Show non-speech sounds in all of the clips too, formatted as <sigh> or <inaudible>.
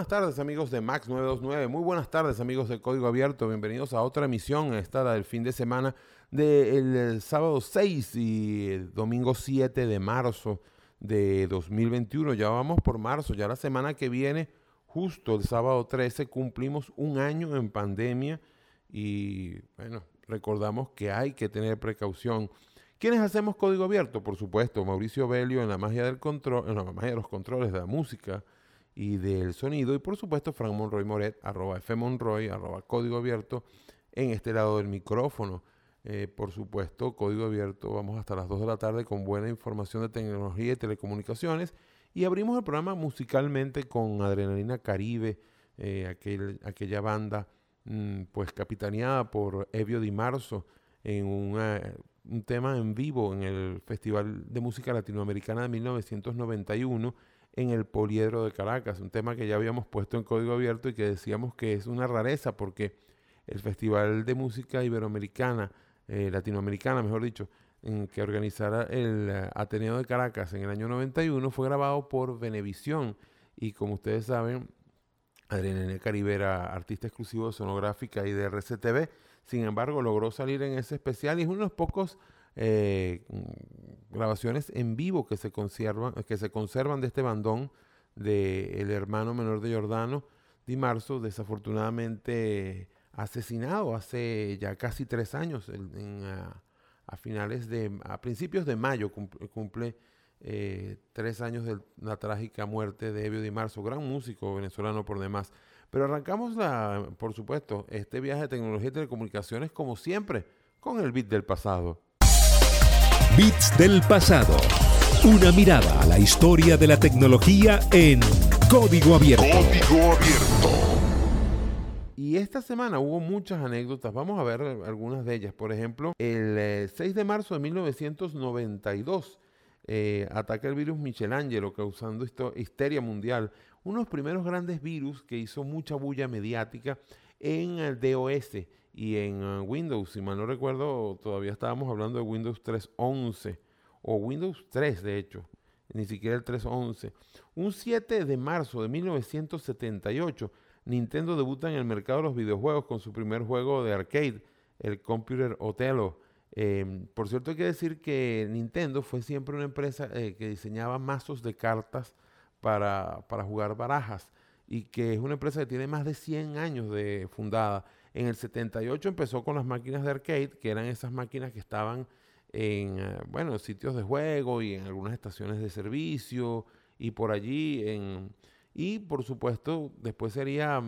buenas tardes amigos de Max 929, muy buenas tardes amigos de Código Abierto, bienvenidos a otra emisión, esta la del fin de semana del sábado 6 y domingo 7 de marzo de 2021. Ya vamos por marzo, ya la semana que viene, justo el sábado 13, cumplimos un año en pandemia y bueno, recordamos que hay que tener precaución. ¿Quiénes hacemos código abierto? Por supuesto, Mauricio Belio en la magia del control, en la magia de los controles de la música y del sonido. Y por supuesto, Frank Monroy Moret, arroba F Monroy, arroba código abierto en este lado del micrófono. Eh, por supuesto, código abierto. Vamos hasta las 2 de la tarde con buena información de tecnología y telecomunicaciones. Y abrimos el programa musicalmente con Adrenalina Caribe, eh, aquella banda mm, pues capitaneada por Evio Di Marzo en un tema en vivo en el Festival de Música Latinoamericana de 1991 en el Poliedro de Caracas, un tema que ya habíamos puesto en código abierto y que decíamos que es una rareza porque el Festival de Música Iberoamericana, eh, Latinoamericana, mejor dicho, que organizara el eh, Ateneo de Caracas en el año 91, fue grabado por Venevisión y como ustedes saben, Adriana Caribe era artista exclusivo de sonográfica y de RCTV, sin embargo logró salir en ese especial y es uno de los pocos eh, grabaciones en vivo que se conservan, que se conservan de este bandón del hermano menor de Jordano, Di Marzo, desafortunadamente asesinado hace ya casi tres años, en, a, finales de, a principios de mayo cumple, eh, tres años de la trágica muerte de Evio Di Marzo, gran músico venezolano por demás. Pero arrancamos, la, por supuesto, este viaje de tecnología y telecomunicaciones como siempre, con el beat del pasado. Bits del pasado. Una mirada a la historia de la tecnología en Código Abierto. Código Abierto. Y esta semana hubo muchas anécdotas. Vamos a ver algunas de ellas. Por ejemplo, el 6 eh, de marzo de 1992 eh, ataca el virus Michelangelo causando histeria mundial. Unos primeros grandes virus que hizo mucha bulla mediática en el DOS y en uh, Windows, si mal no recuerdo, todavía estábamos hablando de Windows 3.11 o Windows 3 de hecho, ni siquiera el 3.11. Un 7 de marzo de 1978, Nintendo debuta en el mercado de los videojuegos con su primer juego de arcade, el Computer Othello. Em, por cierto, hay que decir que Nintendo fue siempre una empresa eh, que diseñaba mazos de cartas para, para jugar barajas y que es una empresa que tiene más de 100 años de fundada en el 78 empezó con las máquinas de arcade, que eran esas máquinas que estaban en, eh, bueno, sitios de juego y en algunas estaciones de servicio y por allí en... Y por supuesto, después sería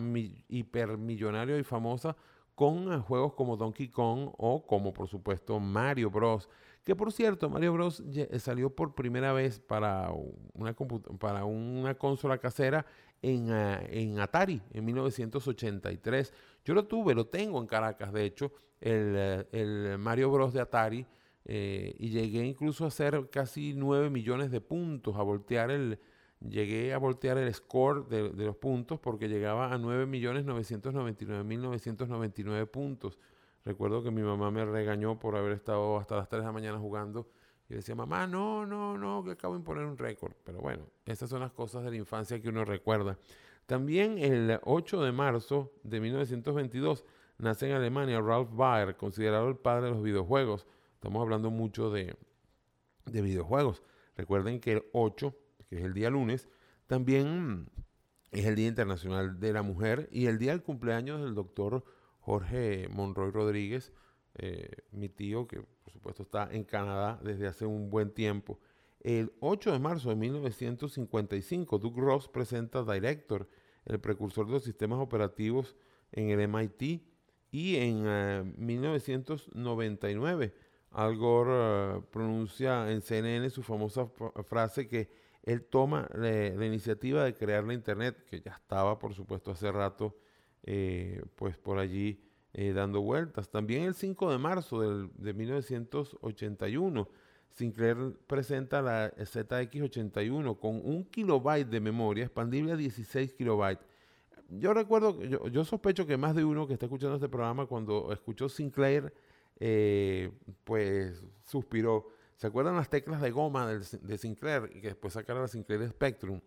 hipermillonario y famosa con eh, juegos como Donkey Kong o como por supuesto Mario Bros. Que por cierto, Mario Bros. Eh, salió por primera vez para una, para una consola casera en, en Atari en 1983. Yo lo tuve, lo tengo en Caracas, de hecho, el, eh, el Mario Bros. de Atari, eh, y llegué incluso a hacer casi 9 millones de puntos, a voltear el, llegué a voltear el score de, de los puntos porque llegaba a 9 millones 999 mil 999 puntos. Recuerdo que mi mamá me regañó por haber estado hasta las 3 de la mañana jugando y decía, mamá, no, no, no, que acabo de imponer un récord. Pero bueno, esas son las cosas de la infancia que uno recuerda. También el 8 de marzo de 1922 nace en Alemania Ralph Baer, considerado el padre de los videojuegos. Estamos hablando mucho de, videojuegos. Recuerden que el 8, que es el día lunes, también es el Día Internacional de la Mujer y el día del cumpleaños del doctor Jorge Monroy Rodríguez, eh, mi tío, que supuesto está en Canadá desde hace un buen tiempo. El 8 de marzo de 1955, Doug Ross presenta Director, el precursor de los sistemas operativos en el MIT. Y en 1999, eh, Al Gore eh, pronuncia en CNN su famosa frase que él toma la, iniciativa de crear la Internet, que ya estaba, por supuesto, hace rato, eh, pues por allí dando vueltas. También el 5 de marzo de 1981, Sinclair presenta la ZX81 con un kilobyte de memoria expandible a 16 kilobytes. Yo recuerdo, yo, sospecho que más de uno que está escuchando este programa cuando escuchó Sinclair, eh, pues suspiró. ¿Se acuerdan las teclas de goma de Sinclair y que después sacaron la Sinclair Spectrum?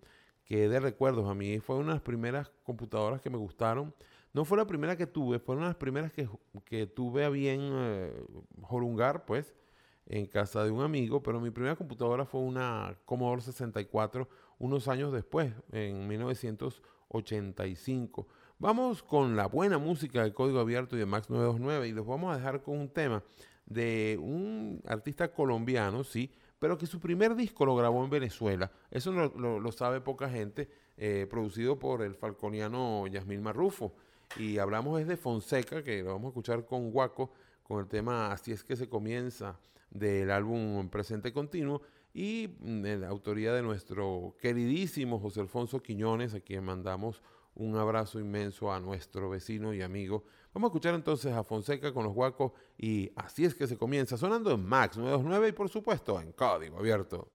que de recuerdos. A mí fue una de las primeras computadoras que me gustaron. No fue la primera que tuve, fue una de las primeras que, que tuve a bien eh, jorungar, pues, en casa de un amigo, pero mi primera computadora fue una Commodore 64 unos años después, en 1985. Vamos con la buena música de Código Abierto y de Max 929 y los vamos a dejar con un tema de un artista colombiano, sí, pero que su primer disco lo grabó en Venezuela. Eso lo, sabe poca gente, eh, producido por el falconiano Yasmín Marrufo. Y hablamos es de Fonseca, que lo vamos a escuchar con Guaco, con el tema Así es que se comienza del álbum Presente Continuo y mm, la autoría de nuestro queridísimo José Alfonso Quiñones, a quien mandamos un abrazo inmenso a nuestro vecino y amigo. Vamos a escuchar entonces a Fonseca con los guacos y así es que se comienza sonando en Max 929 y por supuesto en código abierto.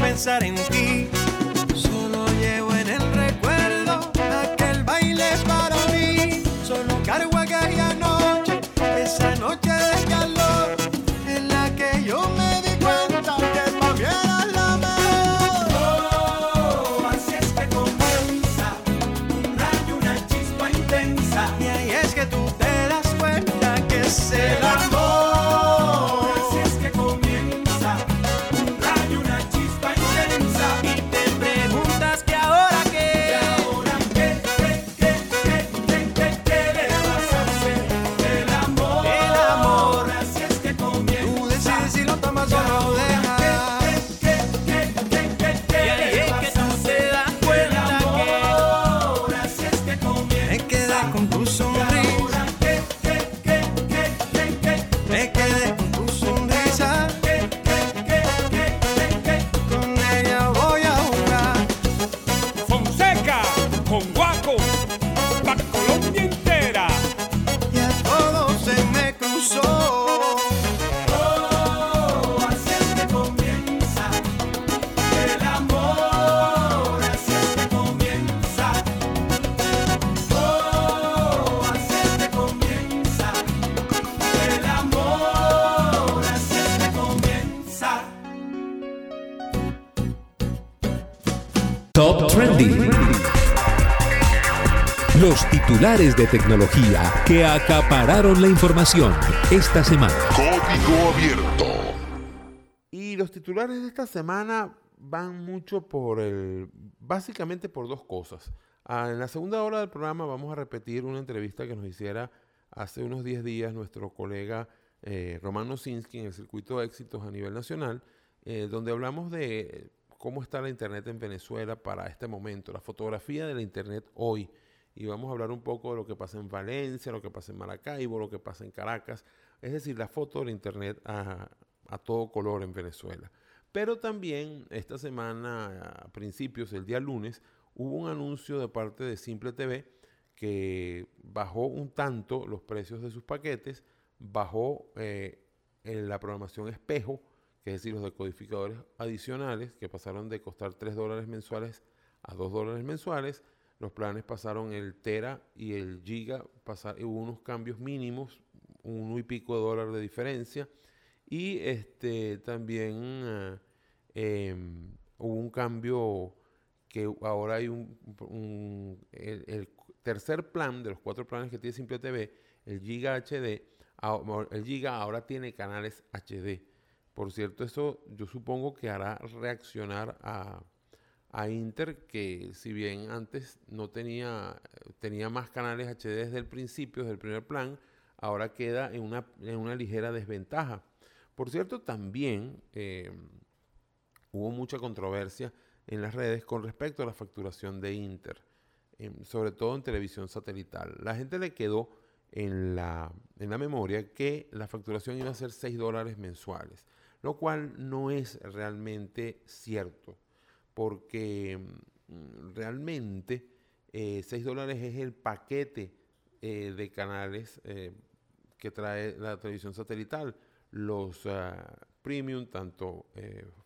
Pensar en titulares de tecnología que acapararon la información esta semana. Código abierto. Y los titulares de esta semana van mucho por el, básicamente por dos cosas. Ah, en la segunda hora del programa vamos a repetir una entrevista que nos hiciera hace unos 10 días nuestro colega eh, Nosinski en el circuito de éxitos a nivel nacional, eh, donde hablamos de cómo está la Internet en Venezuela para este momento, la fotografía de la Internet hoy. Y vamos a hablar un poco de lo que pasa en Valencia, lo que pasa en Maracaibo, lo que pasa en Caracas, es decir, la foto de Internet a, a todo color en Venezuela. Pero también esta semana, a principios, el día lunes, hubo un anuncio de parte de Simple TV que bajó un tanto los precios de sus paquetes, bajó eh, en la programación espejo, que es decir, los decodificadores adicionales, que pasaron de costar 3 dólares mensuales a 2 dólares mensuales. Los planes pasaron el Tera y el Giga, pasar, hubo unos cambios mínimos, uno y pico de dólares de diferencia. Y este, también eh, em, hubo un cambio que ahora hay un, el, tercer plan de los cuatro planes que tiene Simple TV, el Giga HD, el Giga ahora tiene canales HD. Por cierto, eso yo supongo que hará reaccionar a, a Inter, que si bien antes no tenía, tenía más canales HD desde el principio, desde el primer plan, ahora queda en una, en una ligera desventaja. Por cierto, también eh, hubo mucha controversia en las redes con respecto a la facturación de Inter, sobre todo en televisión satelital. La gente le quedó en la, en la memoria que la facturación iba a ser 6 dólares mensuales, lo cual no es realmente cierto, porque mm, realmente 6 eh, dólares es el paquete eh, de canales eh, que trae la televisión satelital. Los ah, premium, tanto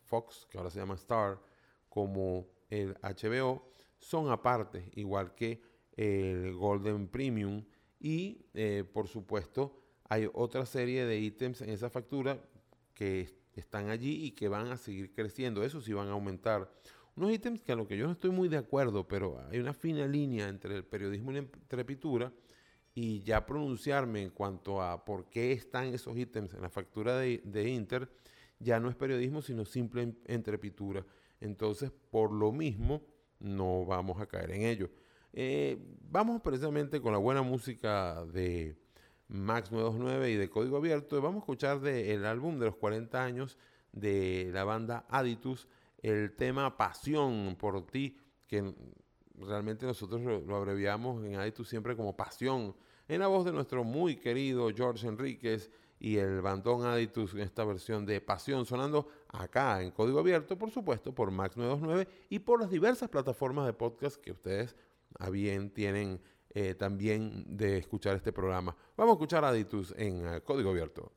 Fox, que ahora se llama Star, como el HBO son aparte, igual que el Golden Premium. Y eh, por supuesto, hay otra serie de ítems en esa factura que están allí y que van a seguir creciendo. Eso sí van a aumentar. Unos ítems que a lo que yo no estoy muy de acuerdo, pero hay una fina línea entre el periodismo y la entrepitura y ya pronunciarme en cuanto a por qué están esos ítems en la factura de, de Inter, ya no es periodismo, sino simple entrepitura. Entonces, por lo mismo, no vamos a caer en ello. Eh, vamos precisamente con la buena música de Max 929 y de Código Abierto. Vamos a escuchar del álbum de los 40 años de la banda Aditus el tema Pasión por ti, que realmente nosotros lo, abreviamos en Aditus siempre como Pasión, en la voz de nuestro muy querido George Enríquez y el bandón Aditus en esta versión de Pasión sonando acá en código abierto, por supuesto, por Max 929 y por las diversas plataformas de podcast que ustedes a bien tienen eh, también de escuchar este programa. Vamos a escuchar Aditus en eh, código abierto.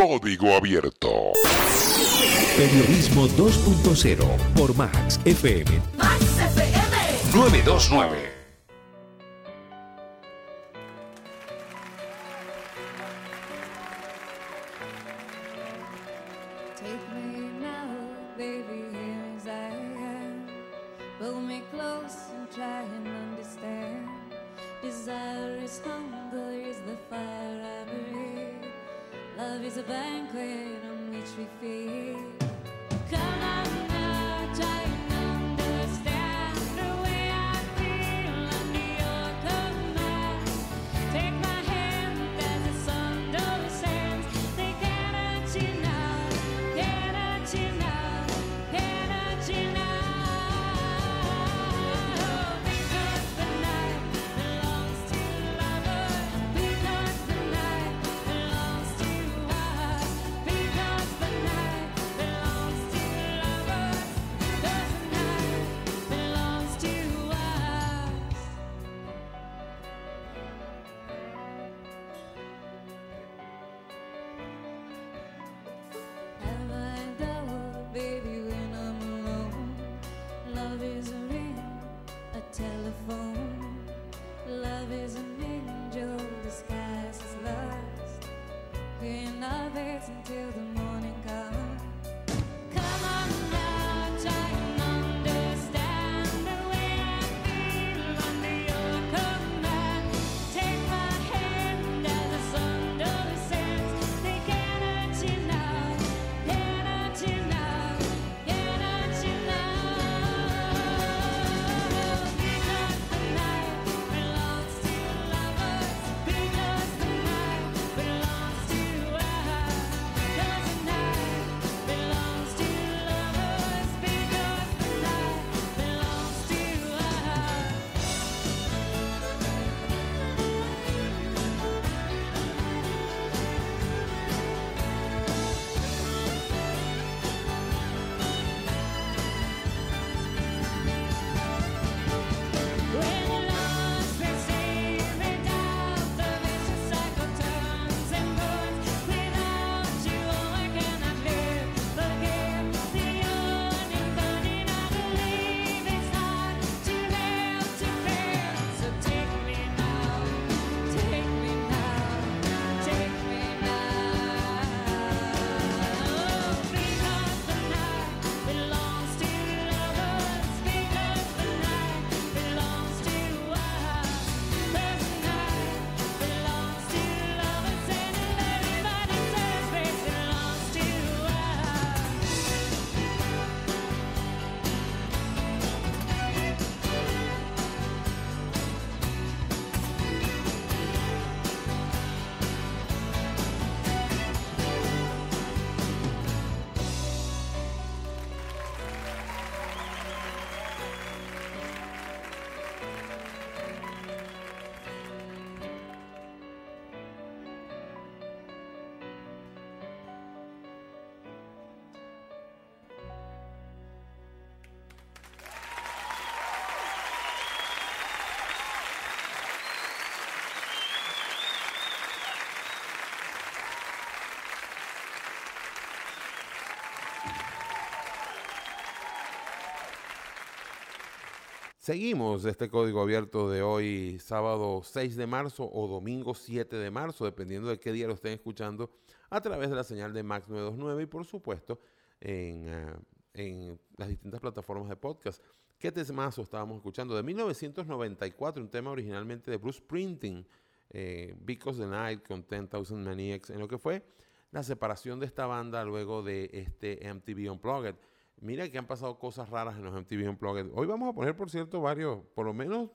Código Abierto. Periodismo 2.0 por Max FM Max FM. 929. Seguimos este código abierto de hoy, sábado 6 de marzo o domingo 7 de marzo, dependiendo de qué día lo estén escuchando, a través de la señal de Max 929 y por supuesto en, ah, en las distintas plataformas de podcast. ¿Qué temazo estábamos escuchando? De 1994, un tema originalmente de Bruce Springsteen, eh, Because the Night con 10,000 Maniacs, en lo que fue la separación de esta banda luego de este MTV Unplugged. Mira que han pasado cosas raras en los MTV Unplugged. Hoy vamos a poner, por cierto, varios, por lo menos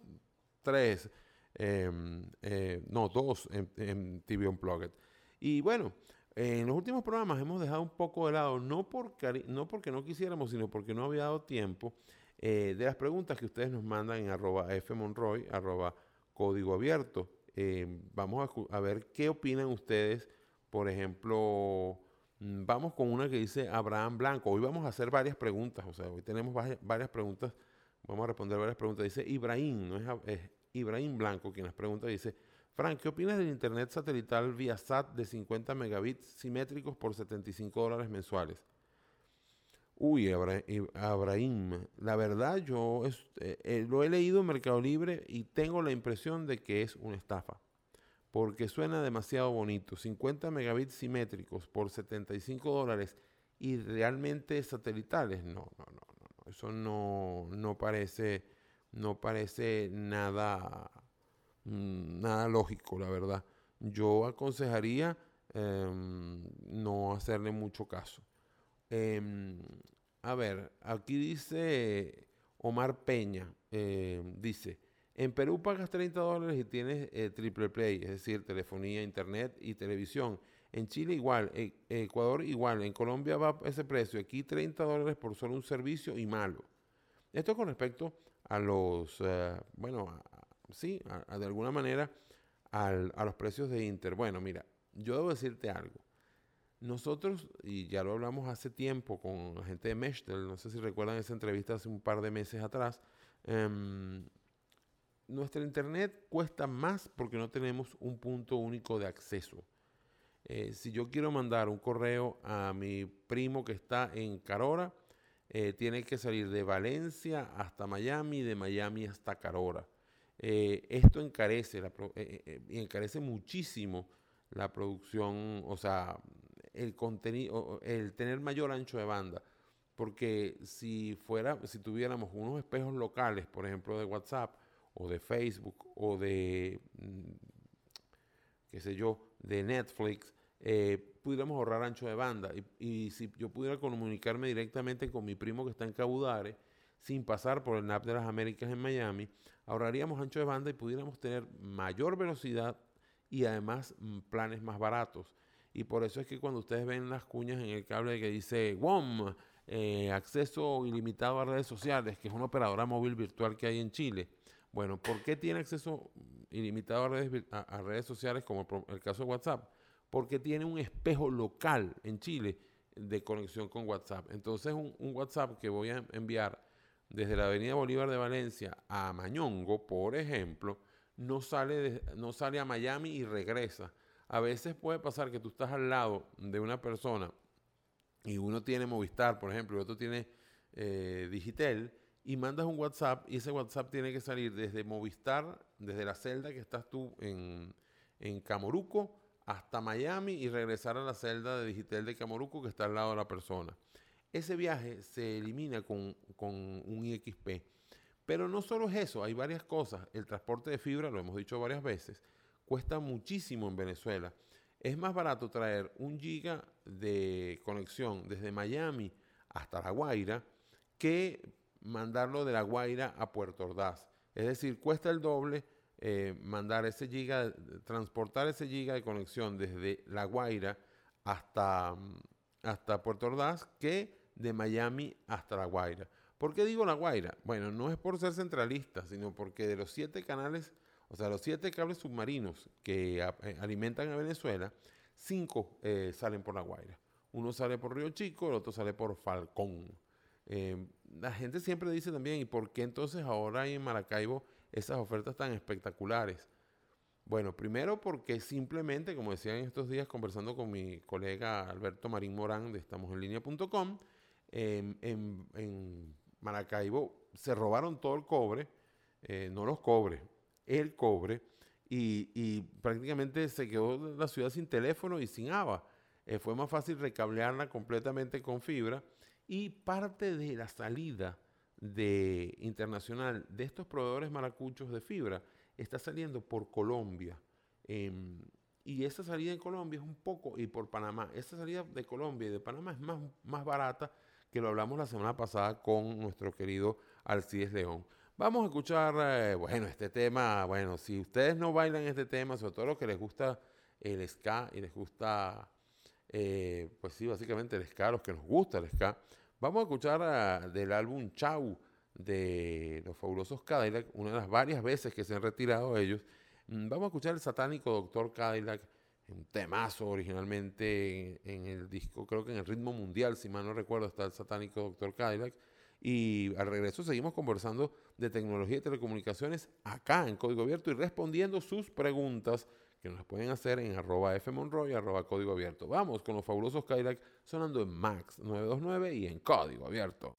tres, em, eh, no, dos MTV Unplugged. Y bueno, en los últimos programas hemos dejado un poco de lado, no, por no porque no quisiéramos, sino porque no había dado tiempo, eh, de las preguntas que ustedes nos mandan en arroba fmonroy, arroba código abierto. Eh, vamos a, ver qué opinan ustedes, por ejemplo, vamos con una que dice Abraham Blanco. Hoy vamos a hacer varias preguntas, o sea, hoy tenemos varias, preguntas Vamos a responder varias preguntas. Dice Ibrahim, no es, Ibrahim Blanco quien las pregunta. Dice, Frank, ¿qué opinas del internet satelital vía SAT de 50 megabits simétricos por 75 dólares mensuales? Uy, Ib- Abraham, la verdad yo eh, eh, lo he leído en Mercado Libre y tengo la impresión de que es una estafa, porque suena demasiado bonito. 50 megabits simétricos por 75 dólares y realmente satelitales. No, no, no, no. Eso no, no parece, no parece nada, mm, nada lógico, la verdad. Yo aconsejaría em, no hacerle mucho caso. Em, a ver, aquí dice Omar Peña, eh, dice, en Perú pagas 30 dólares y tienes eh, triple play, es decir, telefonía, internet y televisión. En Chile igual, en Ecuador igual, en Colombia va ese precio, aquí 30 dólares por solo un servicio y malo. Esto con respecto a los, eh, bueno, sí, de alguna manera al- a los precios de Inter. Bueno, mira, yo debo decirte algo. Nosotros, y ya lo hablamos hace tiempo con la gente de Meshtel, no sé si recuerdan esa entrevista hace un par de meses atrás, em, nuestra internet cuesta más porque no tenemos un punto único de acceso. Eh, si yo quiero mandar un correo a mi primo que está en Carora, eh, tiene que salir de Valencia hasta Miami, de Miami hasta Carora. Eh, esto encarece, la encarece muchísimo la producción, o sea, el contenido, el tener mayor ancho de banda. Porque si fuera, si tuviéramos unos espejos locales, por ejemplo, de WhatsApp o de Facebook o de, mm, qué sé yo, de Netflix, eh, pudiéramos ahorrar ancho de banda. Y, si yo pudiera comunicarme directamente con mi primo que está en Cabudare, sin pasar por el NAP de las Américas en Miami, ahorraríamos ancho de banda y pudiéramos tener mayor velocidad y además mm, planes más baratos. Y por eso es que cuando ustedes ven las cuñas en el cable que dice WOM, eh, acceso ilimitado a redes sociales, que es una operadora móvil virtual que hay en Chile. Bueno, ¿por qué tiene acceso ilimitado a redes, a, redes sociales como el caso de WhatsApp? Porque tiene un espejo local en Chile de conexión con WhatsApp. Entonces un, un WhatsApp que voy a enviar desde la Avenida Bolívar de Valencia a Mañongo, por ejemplo, no sale, no sale a Miami y regresa. A veces puede pasar que tú estás al lado de una persona y uno tiene Movistar, por ejemplo, y otro tiene eh, Digitel, y mandas un WhatsApp y ese WhatsApp tiene que salir desde Movistar, desde la celda que estás tú en, en Camoruco, hasta Miami y regresar a la celda de Digitel de Camoruco que está al lado de la persona. Ese viaje se elimina con, con un IXP. Pero no solo es eso, hay varias cosas. El transporte de fibra, lo hemos dicho varias veces, cuesta muchísimo en Venezuela. Es más barato traer un giga de conexión desde Miami hasta La Guaira que mandarlo de La Guaira a Puerto Ordaz. Es decir, cuesta el doble eh, mandar ese giga, transportar ese giga de conexión desde La Guaira hasta, mm, hasta Puerto Ordaz que de Miami hasta La Guaira. ¿Por qué digo La Guaira? Bueno, no es por ser centralista, sino porque de los siete canales, o sea, los siete cables submarinos que eh, alimentan a Venezuela, cinco eh, salen por La Guaira. Uno sale por Río Chico, el otro sale por Falcón. La gente siempre dice también, ¿y por qué entonces ahora hay en Maracaibo esas ofertas tan espectaculares? Bueno, primero porque simplemente, como decía en estos días conversando con mi colega Alberto Marín Morán de estamosenlinea.com, en, en, en Maracaibo se robaron todo el cobre, eh, no los cobres, el cobre, y, prácticamente se quedó la ciudad sin teléfono y sin ABA. Eh, fue más fácil recablearla completamente con fibra y parte de la salida de internacional de estos proveedores maracuchos de fibra está saliendo por Colombia. Em, y esa salida en Colombia es un poco, y por Panamá, esa salida de Colombia y de Panamá es más, más barata que lo hablamos la semana pasada con nuestro querido Alcides León. Vamos a escuchar, eh, bueno, este tema, bueno, si ustedes no bailan este tema, sobre todo los que les gusta el ska y les gusta, eh, pues sí, básicamente el ska, los que nos gusta el ska, vamos a escuchar ah, del álbum Chau de los fabulosos Cadillac, una de las varias veces que se han retirado ellos. Mm, Vamos a escuchar el satánico Doctor Cadillac, un temazo originalmente en, en el disco, creo que en el ritmo mundial, si mal no recuerdo, está el satánico Doctor Cadillac. Y al regreso seguimos conversando de tecnología y telecomunicaciones acá en Código Abierto y respondiendo sus preguntas que nos pueden hacer en arroba fmonroy, arroba código abierto. Vamos con los fabulosos Cadillac sonando en Max 929 y en Código Abierto.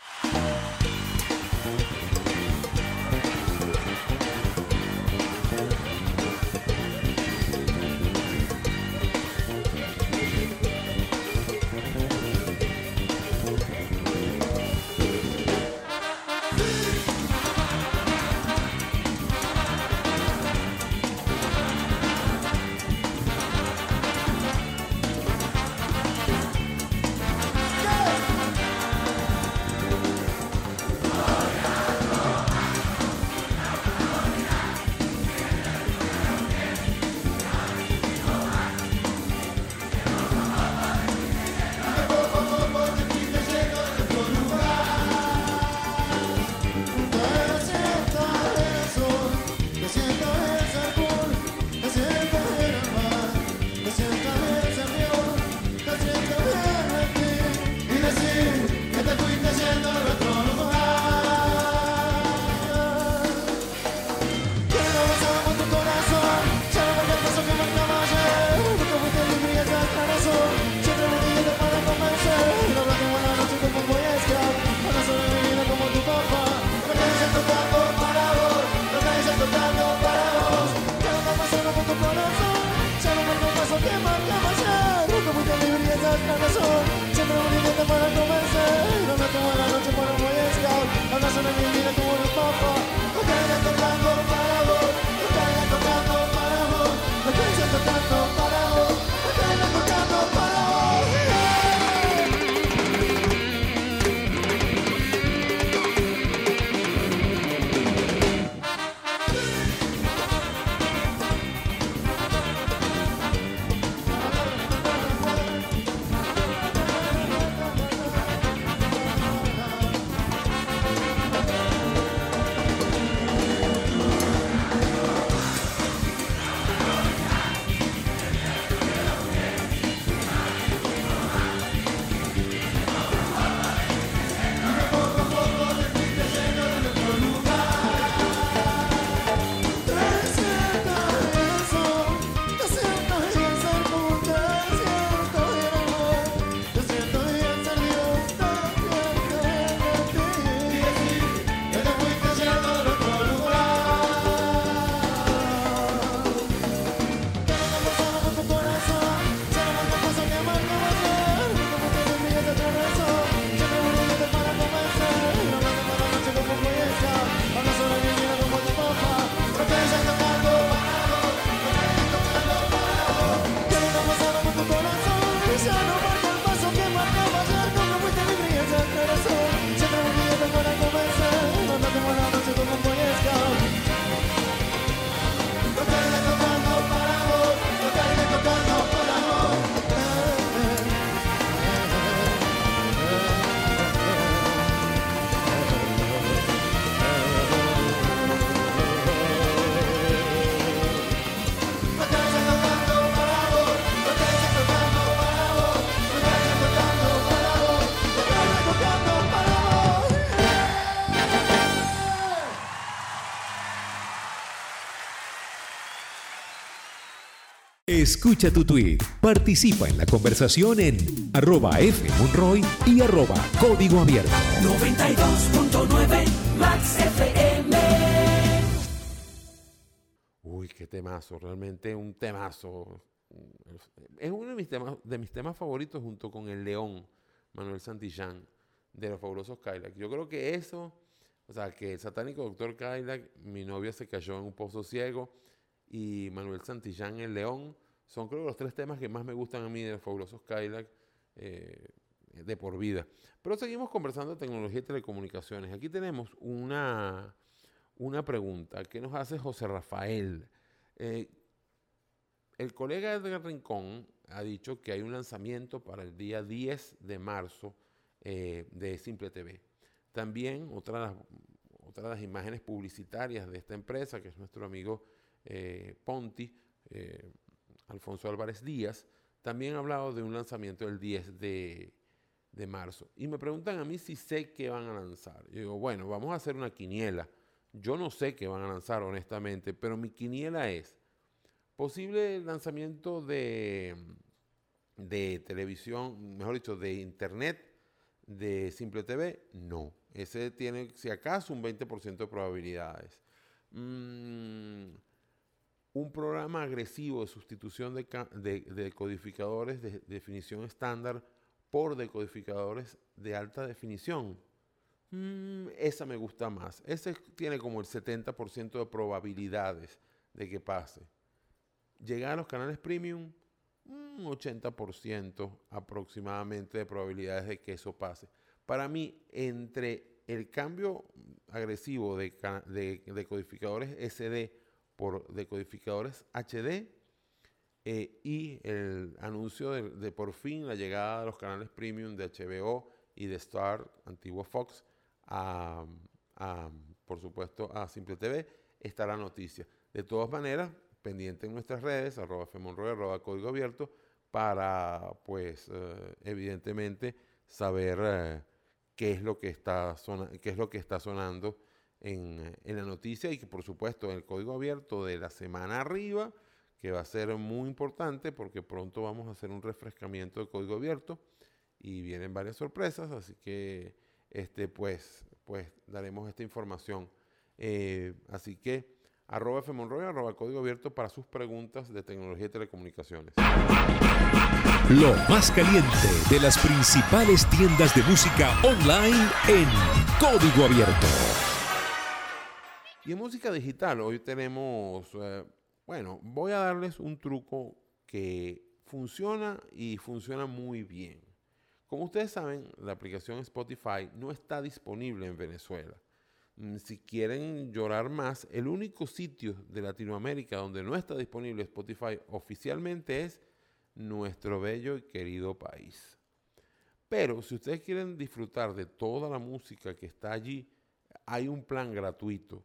Escucha tu tweet, participa en la conversación en arroba fmonroy y arroba código abierto. 92.9 Max FM. Uy, qué temazo, realmente un temazo. Es uno de mis temas, de mis temas favoritos junto con El León, Manuel Santillán, de los fabulosos Cadillac. Yo creo que eso, o sea, que el satánico doctor Cadillac, mi novia se cayó en un pozo ciego, y Manuel Santillán, El León, son creo los tres temas que más me gustan a mí de los fabulosos Cadillac eh, de por vida. Pero seguimos conversando de tecnología y telecomunicaciones. Aquí tenemos una, una pregunta que nos hace José Rafael. Eh, el colega Edgar Rincón ha dicho que hay un lanzamiento para el día 10 de marzo eh, de Simple TV. También otra de las imágenes publicitarias de esta empresa, que es nuestro amigo Ponti, Alfonso Álvarez Díaz, también ha hablado de un lanzamiento el 10 de, de marzo. Y me preguntan a mí si sé qué van a lanzar. Yo digo, bueno, vamos a hacer una quiniela. Yo no sé qué van a lanzar, honestamente, pero mi quiniela es posible lanzamiento de, de televisión, mejor dicho, de internet, de Simple TV. No, ese tiene, si acaso, un 20% de probabilidades. Mm, un programa agresivo de sustitución de, de- codificadores de definición estándar por decodificadores de alta definición. Mm, esa me gusta más. Ese tiene como el 70% de probabilidades de que pase. Llegar a los canales premium, un 80% aproximadamente de probabilidades de que eso pase. Para mí, entre el cambio agresivo de, de decodificadores SD por decodificadores HD eh, y el anuncio de, por fin la llegada de los canales premium de HBO y de Star, antiguo Fox, a, por supuesto, a Simple TV, está la noticia. De todas maneras, pendiente en nuestras redes, arroba femonroy, arroba código abierto, para, pues, eh, evidentemente, saber eh, qué, es lo que está qué es lo que está sonando en, en la noticia y que, por supuesto, el código abierto de la semana arriba, que va a ser muy importante porque pronto vamos a hacer un refrescamiento de código abierto y vienen varias sorpresas, así que este, pues, pues daremos esta información. Eh, así que arroba fmonroy, arroba código abierto para sus preguntas de tecnología y telecomunicaciones. Lo más caliente de las principales tiendas de música online en Código Abierto. Y en música digital hoy tenemos, eh, bueno, voy a darles un truco que funciona y funciona muy bien. Como ustedes saben, la aplicación Spotify no está disponible en Venezuela. Mm, Si quieren llorar más, el único sitio de Latinoamérica donde no está disponible Spotify oficialmente es nuestro bello y querido país. Pero si ustedes quieren disfrutar de toda la música que está allí, hay un plan gratuito.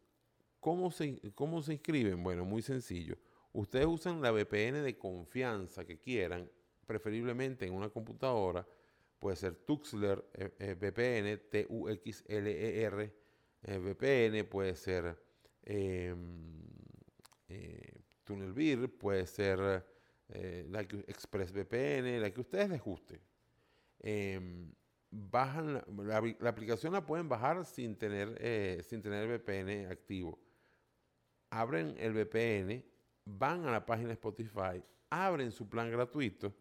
¿Cómo se, cómo se inscriben? Bueno, muy sencillo. Ustedes usan la VPN de confianza que quieran, preferiblemente en una computadora. Puede ser Tuxler eh, eh, VPN, T-U-X-L-E-R eh, VPN, puede ser eh, TunnelBeer, puede ser la que- ExpressVPN, la que ustedes les guste. Em, bajan la, la apli- la aplicación la pueden bajar sin tener sin tener VPN activo. Abren el VPN, van a la página de Spotify, abren su plan gratuito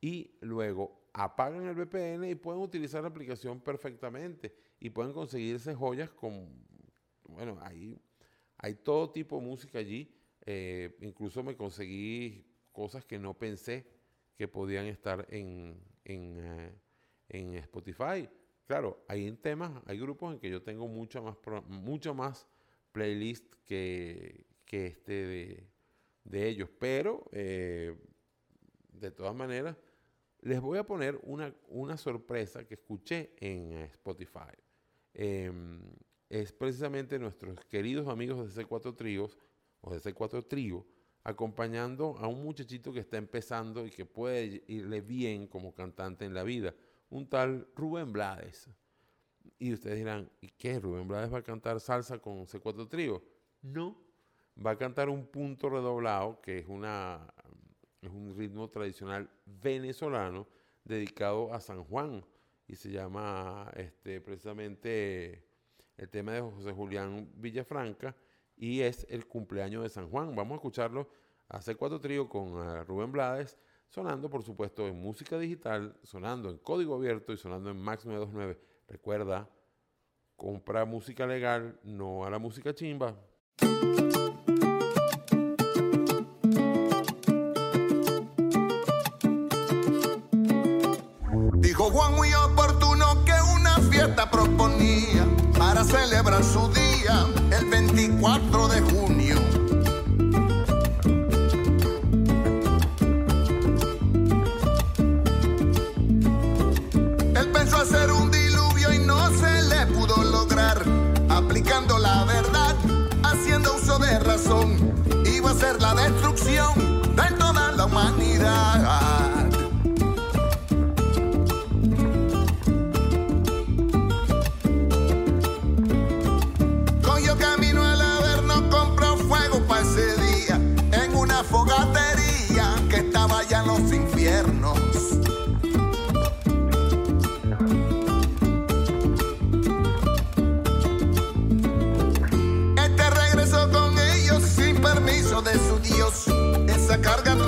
y luego apagan el VPN y pueden utilizar la aplicación perfectamente y pueden conseguirse joyas con, bueno, hay, hay todo tipo de música allí. eh, incluso me conseguí cosas que no pensé que podían estar en, en, eh, en Spotify. Claro, hay temas, hay grupos en que yo tengo mucha más, pro- mucha más playlist que, que este de, de ellos, pero eh, de todas maneras les voy a poner una, una sorpresa que escuché en Spotify. Em, es precisamente nuestros queridos amigos de C4 Tríos o de C4 Trío acompañando a un muchachito que está empezando y que puede irle bien como cantante en la vida, un tal Rubén Blades. Y ustedes dirán, ¿y qué? ¿Rubén Blades va a cantar salsa con C4 Trío? No, va a cantar un punto redoblado, que es, una, es un ritmo tradicional venezolano dedicado a San Juan. Y se llama este, precisamente el tema de José Julián Villafranca y es el cumpleaños de San Juan. Vamos a escucharlo a C4 Trío con eh, Rubén Blades, sonando por supuesto en música digital, sonando en código abierto y sonando en Max 929. Recuerda, compra música legal, no a la música chimba. Dijo Juan muy oportuno que una fiesta proponía para celebrar su día el 24 de junio. Iba a ser la destrucción de toda la humanidad.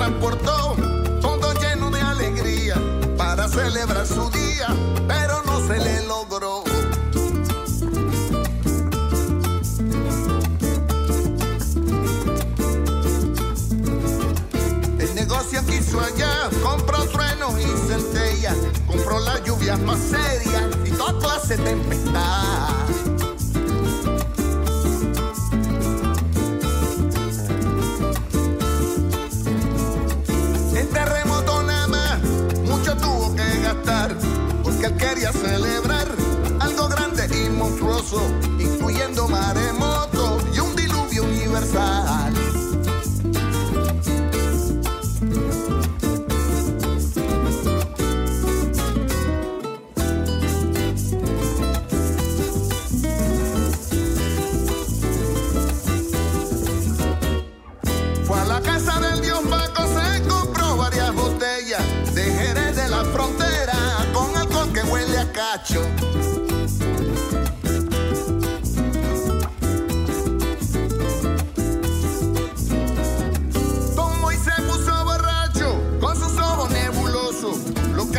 Transportó, todo lleno de alegría, para celebrar su día, pero no se le logró. El negocio quiso allá, compró truenos y centellas, compró las lluvias más serias y toda clase de tempestad. Quería celebrar algo grande y monstruoso, incluyendo maremoto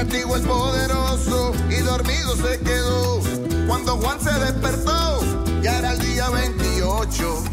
Castigó el poderoso y dormido se quedó. Cuando Juan se despertó, ya era el día 28.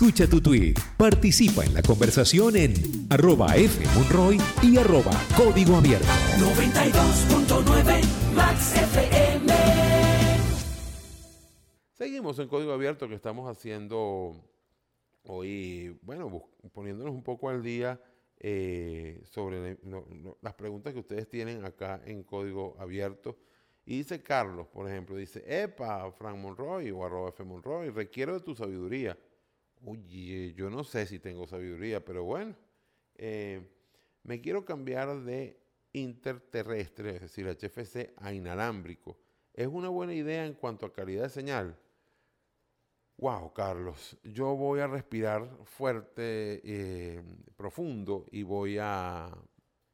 Escucha tu tweet, participa en la conversación en arroba fmonroy y arroba código abierto. 92.9 Max FM. Seguimos en código abierto que estamos haciendo hoy, bueno, poniéndonos un poco al día eh, sobre no- no- las preguntas que ustedes tienen acá en código abierto. Y dice Carlos, por ejemplo, dice, epa, Frank Monroy o arroba F Monroy, requiero de tu sabiduría. Oye, yo no sé si tengo sabiduría, pero bueno, eh, me quiero cambiar de interterrestre, es decir, HFC, a inalámbrico. ¿Es una buena idea en cuanto a calidad de señal? Wow, Carlos, yo voy a respirar fuerte, eh, profundo y voy a,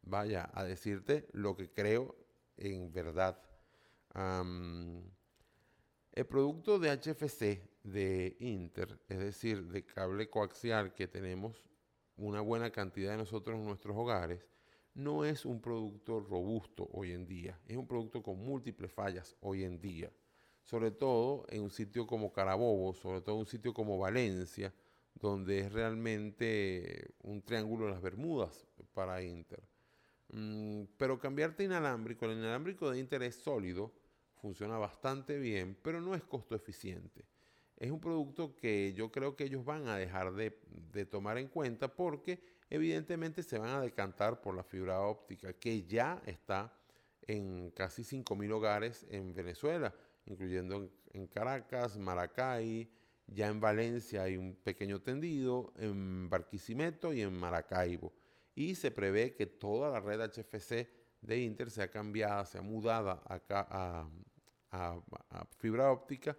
vaya, a decirte lo que creo en verdad. El producto de HFC de Inter, es decir, de cable coaxial que tenemos una buena cantidad de nosotros en nuestros hogares, no es un producto robusto hoy en día, es un producto con múltiples fallas hoy en día sobre todo en un sitio como Carabobo, sobre todo en un sitio como Valencia, donde es realmente un triángulo de las Bermudas para Inter. Mm, pero cambiarte inalámbrico, el inalámbrico de Inter es sólido, funciona bastante bien, pero no es costo eficiente. Es un producto que yo creo que ellos van a dejar de, tomar en cuenta porque evidentemente se van a decantar por la fibra óptica que ya está en casi 5.000 hogares en Venezuela, incluyendo en, en Caracas, Maracay, ya en Valencia hay un pequeño tendido, en Barquisimeto y en Maracaibo. Y se prevé que toda la red HFC de Inter sea cambiada, sea mudada acá a, a- fibra óptica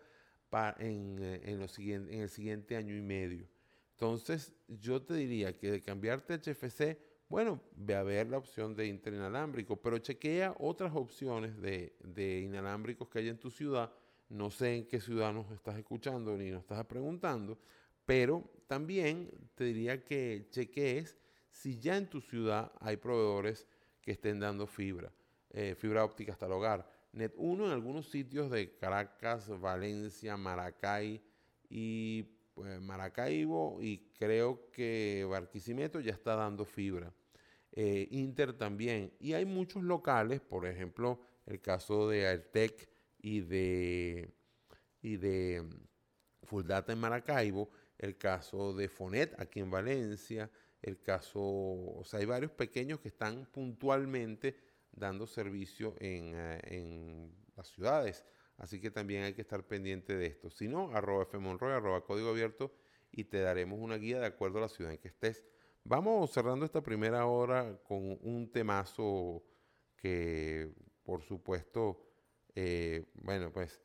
pa- en, eh, en, en el siguiente año y medio. Entonces, yo te diría que de cambiarte HFC, bueno, ve a ver la opción de interinalámbrico, pero chequea otras opciones de, de inalámbricos que hay en tu ciudad. No sé en qué ciudad nos estás escuchando ni nos estás preguntando, pero también te diría que chequees si ya en tu ciudad hay proveedores que estén dando fibra, eh, fibra óptica hasta el hogar. Net1 en algunos sitios de Caracas, Valencia, Maracay y pues, Maracaibo y creo que Barquisimeto ya está dando fibra. Eh, Inter también. Y hay muchos locales, por ejemplo, el caso de Airtec y de, y de mm, Full Data en Maracaibo, el caso de Fonet aquí en Valencia, el caso, o sea, hay varios pequeños que están puntualmente dando servicio en, eh, en las ciudades. Así que también hay que estar pendiente de esto. Si no, arroba fmonroy, arroba código abierto y te daremos una guía de acuerdo a la ciudad en que estés. Vamos cerrando esta primera hora con un temazo que, por supuesto, eh, bueno, pues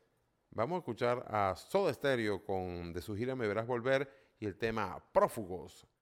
vamos a escuchar a Soda Stereo con de su gira Me Verás Volver y el tema Prófugos. Prófugos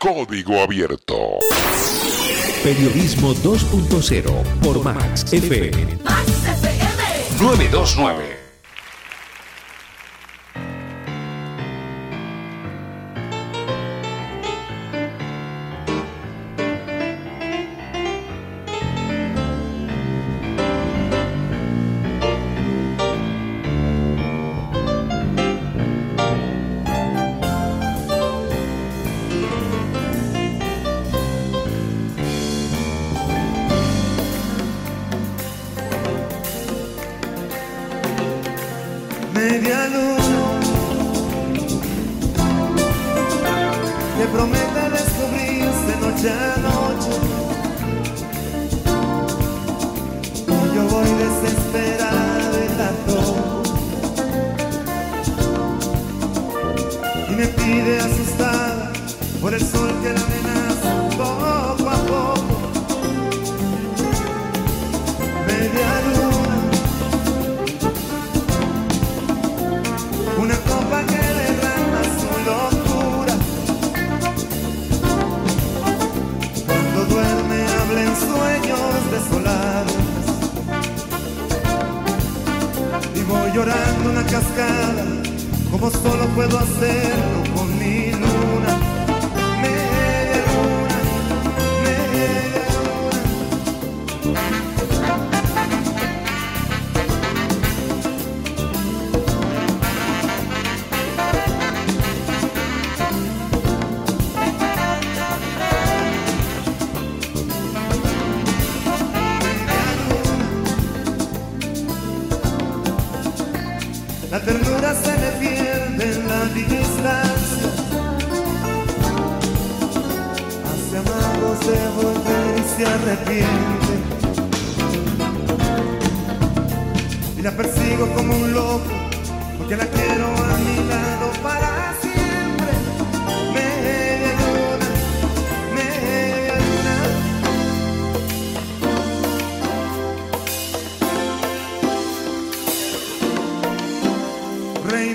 Código Abierto. Periodismo 2.0 por Max FM 929.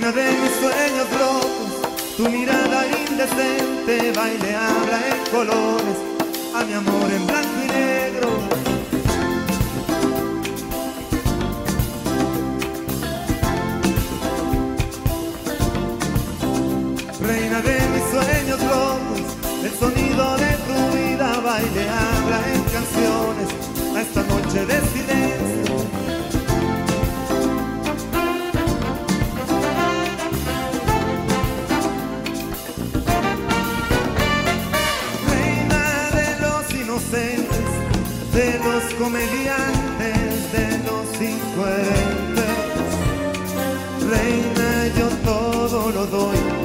Reina de mis sueños locos, tu mirada indecente baile habla en colores, a mi amor en blanco y negro. Reina de mis sueños locos, el sonido de tu vida baile habla en canciones, a esta noche de. De los comediantes, de los incoherentes. Reina, yo todo lo doy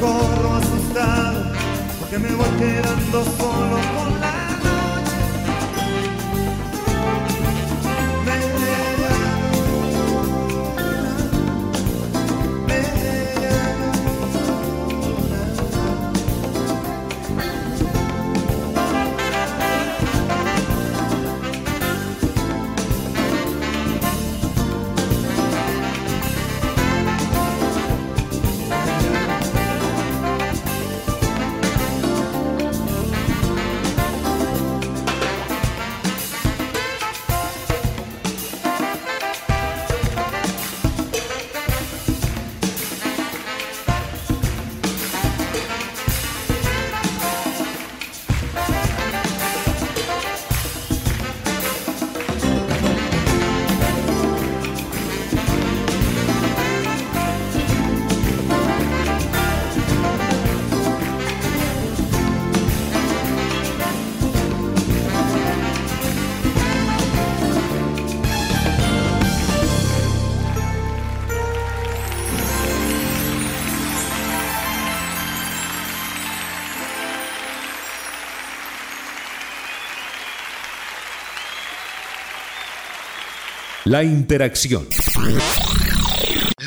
corro asustado porque me voy quedando solo con La interacción.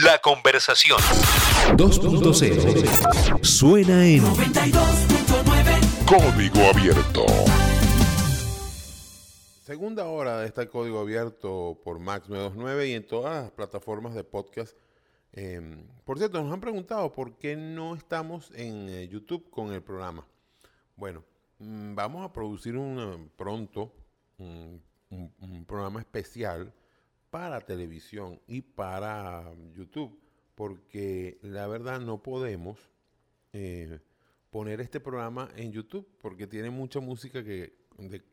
La conversación. 2.0. Suena en 92.9 Código Abierto. Segunda hora de este código abierto por Max 929 y en todas las plataformas de podcast. Eh, por cierto, nos han preguntado por qué no estamos en eh, YouTube con el programa. Bueno, mm, vamos a producir un, pronto un, un- un programa especial para televisión y para YouTube, porque la verdad no podemos eh, poner este programa en YouTube porque tiene mucha música que,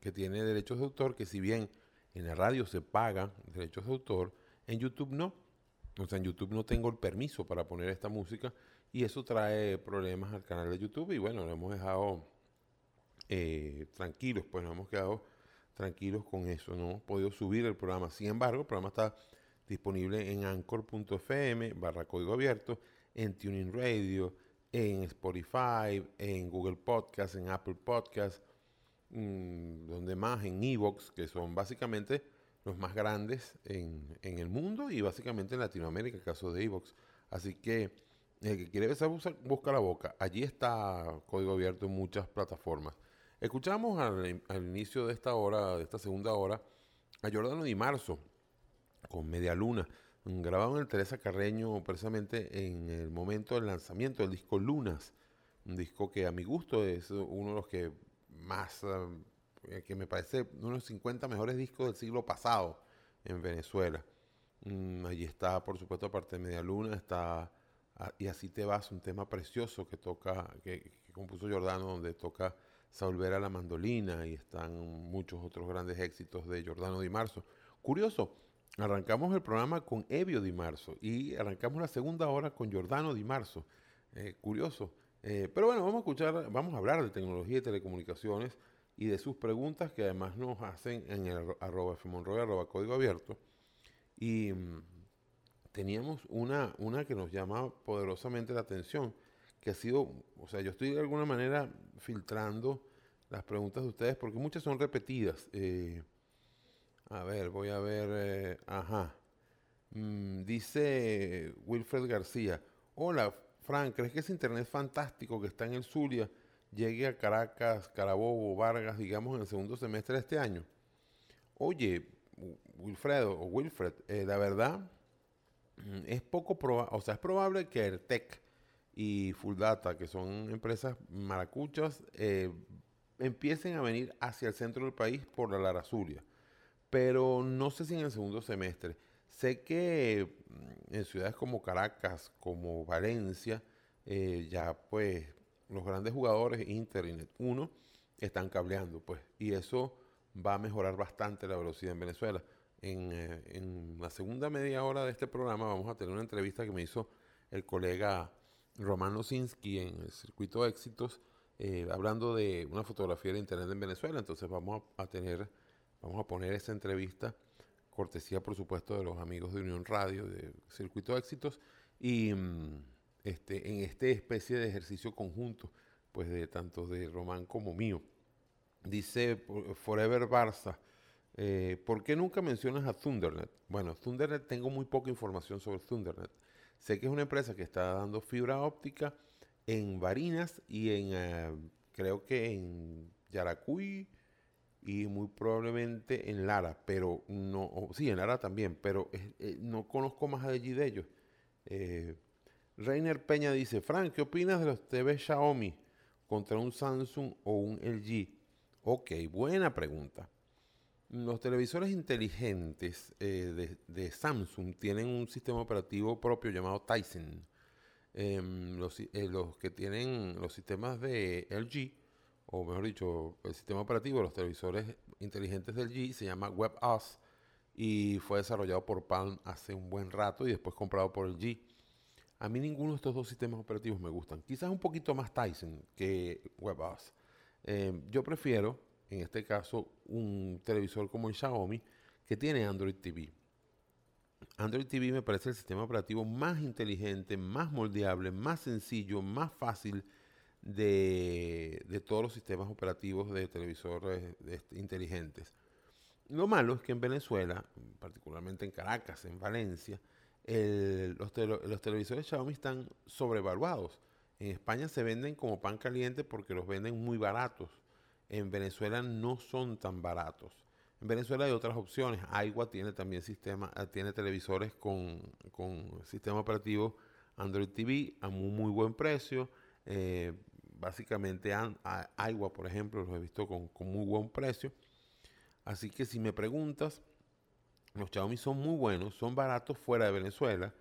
que tiene derechos de autor, que si bien en la radio se pagan derechos de autor, en YouTube no. O sea, en YouTube no tengo el permiso para poner esta música y eso trae problemas al canal de YouTube y bueno, lo hemos dejado eh, tranquilos, pues nos hemos quedado tranquilos con eso, no hemos podido subir el programa. Sin embargo, el programa está disponible en anchor.fm barra código abierto, en Tuning Radio, en Spotify, en Google Podcast, en Apple Podcast, mm, donde más, en Evox, que son básicamente los más grandes en, en el mundo y básicamente en Latinoamérica, el caso de Evox. Así que el que quiere besar busca, busca la boca. Allí está Código Abierto en muchas plataformas. Escuchamos al, inicio de esta hora, de esta segunda hora, a Jordano Di Marzo con Media Luna, mm, grabado en el Teresa Carreño precisamente en el momento del lanzamiento del disco Lunas, un disco que a mi gusto es uno de los que más, eh, que me parece uno de los 50 mejores discos del siglo pasado en Venezuela. Mm, allí está, por supuesto, aparte de Media Luna, está ah, Y así te vas, un tema precioso que toca, que, compuso Giordano, donde toca Saúl Vera la mandolina y están muchos otros grandes éxitos de Giordano Di Marzo. Curioso, arrancamos el programa con Evio Di Marzo y arrancamos la segunda hora con Giordano Di Marzo. Eh, curioso. Eh, pero bueno, vamos a escuchar, vamos a hablar de tecnología y telecomunicaciones y de sus preguntas que además nos hacen en el arro- arroba fmonroy, arroba código abierto. Y mm, teníamos una, una que nos llama poderosamente la atención, que ha sido, o sea, yo estoy de alguna manera filtrando las preguntas de ustedes porque muchas son repetidas. Eh, a ver, voy a ver, eh, ajá. Mm, dice Wilfred García, hola Frank, ¿crees que ese internet fantástico que está en el Zulia llegue a Caracas, Carabobo, Vargas, digamos, en el segundo semestre de este año? Oye, Wi- Wilfredo o Wilfred, eh, la verdad mm, es poco probable, o sea, es probable que Airtec y Full Data, que son empresas maracuchas, eh, empiecen a venir hacia el centro del país por la Lara Zulia. Pero no sé si en el segundo semestre. Sé que mm, en ciudades como Caracas, como Valencia, eh, ya pues los grandes jugadores Internet 1 están cableando, pues, y eso va a mejorar bastante la velocidad en Venezuela. En, eh, en la segunda media hora de este programa vamos a tener una entrevista que me hizo el colega Román Losinski en el Circuito de Éxitos, eh, hablando de una fotografía de Internet en Venezuela. Entonces vamos a, tener, vamos a poner esa entrevista, cortesía por supuesto de los amigos de Unión Radio, de Circuito de Éxitos, y mm, este, en este especie de ejercicio conjunto, pues de tanto de Román como mío. Dice Forever Barça, eh, ¿por qué nunca mencionas a Thundernet? Bueno, Thundernet tengo muy poca información sobre Thundernet. Sé que es una empresa que está dando fibra óptica en Barinas y en, eh, creo que en Yaracuy y muy probablemente en Lara, pero no, sí, en Lara también, pero eh, no conozco más allí de ellos. Eh, Reiner Peña dice, Frank, ¿qué opinas de los TV Xiaomi contra un Samsung o un LG? Ok, buena pregunta. Los televisores inteligentes eh, de, de Samsung tienen un sistema operativo propio llamado Tyson. Em, los, eh, los que tienen los sistemas de LG, o mejor dicho, el sistema operativo de los televisores inteligentes del LG se llama WebOS y fue desarrollado por Palm hace un buen rato y después comprado por LG. A mí ninguno de estos dos sistemas operativos me gustan. Quizás un poquito más Tyson que WebOS. Eh, yo prefiero, en este caso, un televisor como el Xiaomi que tiene Android TV. Android TV me parece el sistema operativo más inteligente, más moldeable, más sencillo, más fácil de, de todos los sistemas operativos de televisores este- inteligentes. lo malo es que en Venezuela, particularmente en Caracas, en Valencia, los televisores Xiaomi están sobrevaluados. En España se venden como pan caliente porque los venden muy baratos. En Venezuela no son tan baratos. En Venezuela hay otras opciones. Aigua tiene también sistema, eh, tiene televisores con, con sistema operativo Android TV a muy, buen precio. Eh, básicamente An- a- Aigua, por ejemplo, los he visto con, con muy buen precio. Así que si me preguntas, los Xiaomi son muy buenos, son baratos fuera de Venezuela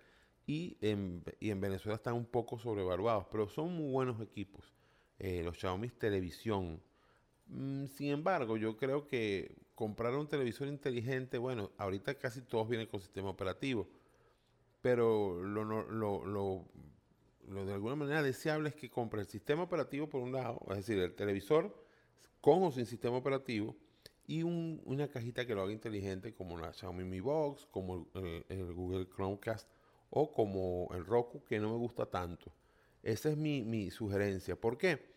y en, y en Venezuela están un poco sobrevaluados, pero son muy buenos equipos. Eh, los Xiaomi televisión. Mm, sin embargo, yo creo que comprar un televisor inteligente, bueno, ahorita casi todos vienen con sistema operativo, pero lo, de alguna manera deseable es que compre el sistema operativo por un lado, es decir, el televisor con o sin sistema operativo y un- una cajita que lo haga inteligente como la Xiaomi Mi Box, como el, el Google Chromecast o como el Roku que no me gusta tanto. Esa es mi, mi sugerencia. ¿Por qué?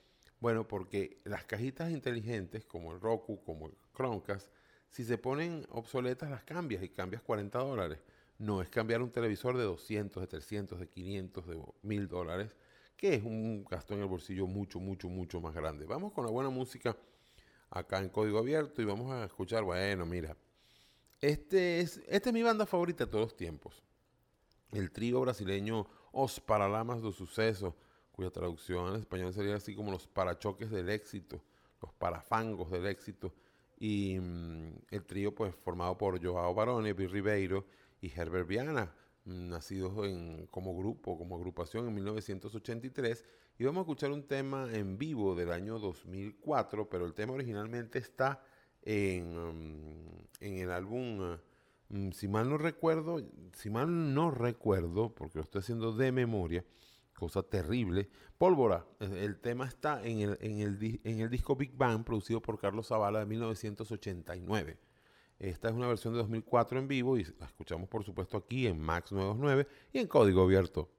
Bueno, porque las cajitas inteligentes como el Roku, como el Chromecast, si se ponen obsoletas las cambias y cambias 40 dólares. No es cambiar un televisor de 200, de 300, de 500, de 1000 dólares, que es un gasto en el bolsillo mucho, mucho, mucho más grande. Vamos con la buena música acá en código abierto y vamos a escuchar, bueno, mira, este es, esta es mi banda favorita de todos los tiempos. El trío brasileño Os Paralamas do Suceso, cuya traducción al español sería así como los parachoques del éxito, los parafangos del éxito. Y mm, el trío, pues, formado por Joao Barone, Bill Ribeiro y Herbert Viana, mm, nacidos en- como grupo, como agrupación en 1983. Y vamos a escuchar un tema en vivo del año 2004, pero el tema originalmente está en, mm, en el álbum, si mal no recuerdo, si mal no recuerdo, porque lo estoy haciendo de memoria, cosa terrible, Pólvora, eh, el tema está en el, en el, en el disco Big Bang, producido por Carlos Zavala de 1989. Esta es una versión de 2004 en vivo y la escuchamos por supuesto aquí en Max 929 y en código abierto.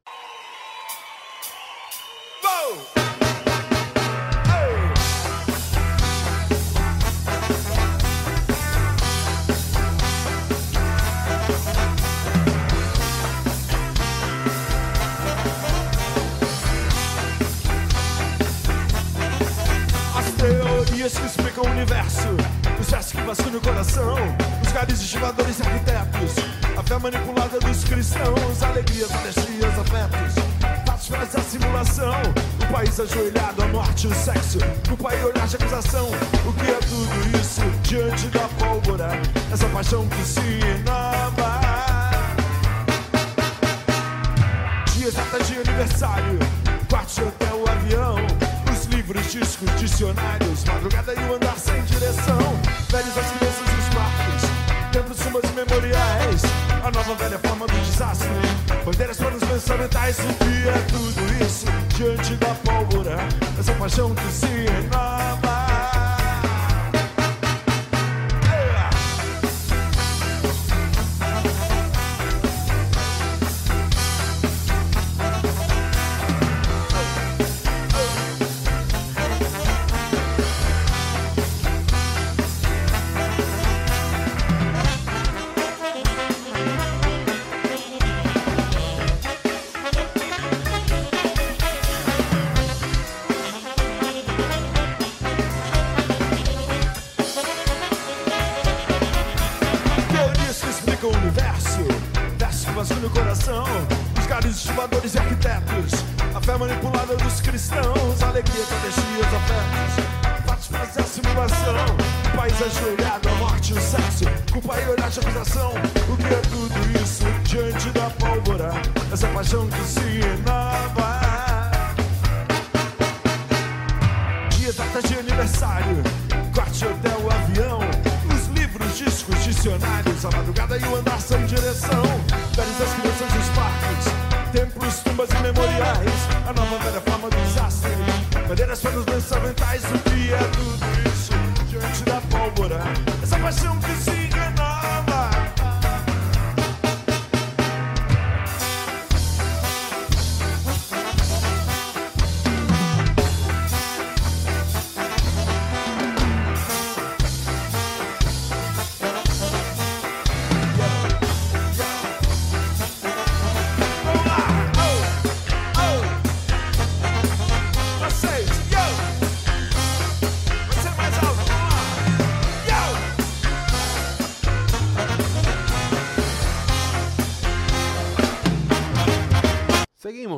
Alegrias, alegrias, afetos, fatos, frases, a simulação, o país ajoelhado, a morte, o sexo, o país olhar de acusação, o que é tudo isso diante da pólvora, essa paixão que se inova. Dia exata de aniversário, quarto de hotel, avião, os livros, discos, dicionários, madrugada e o andar sem direção, velhos e os parques, templos, sumas e memoriais, a nova velha forma do desastre, bandeiras para os pensamentais, o que é tudo isso diante da pólvora, essa paixão que se renova.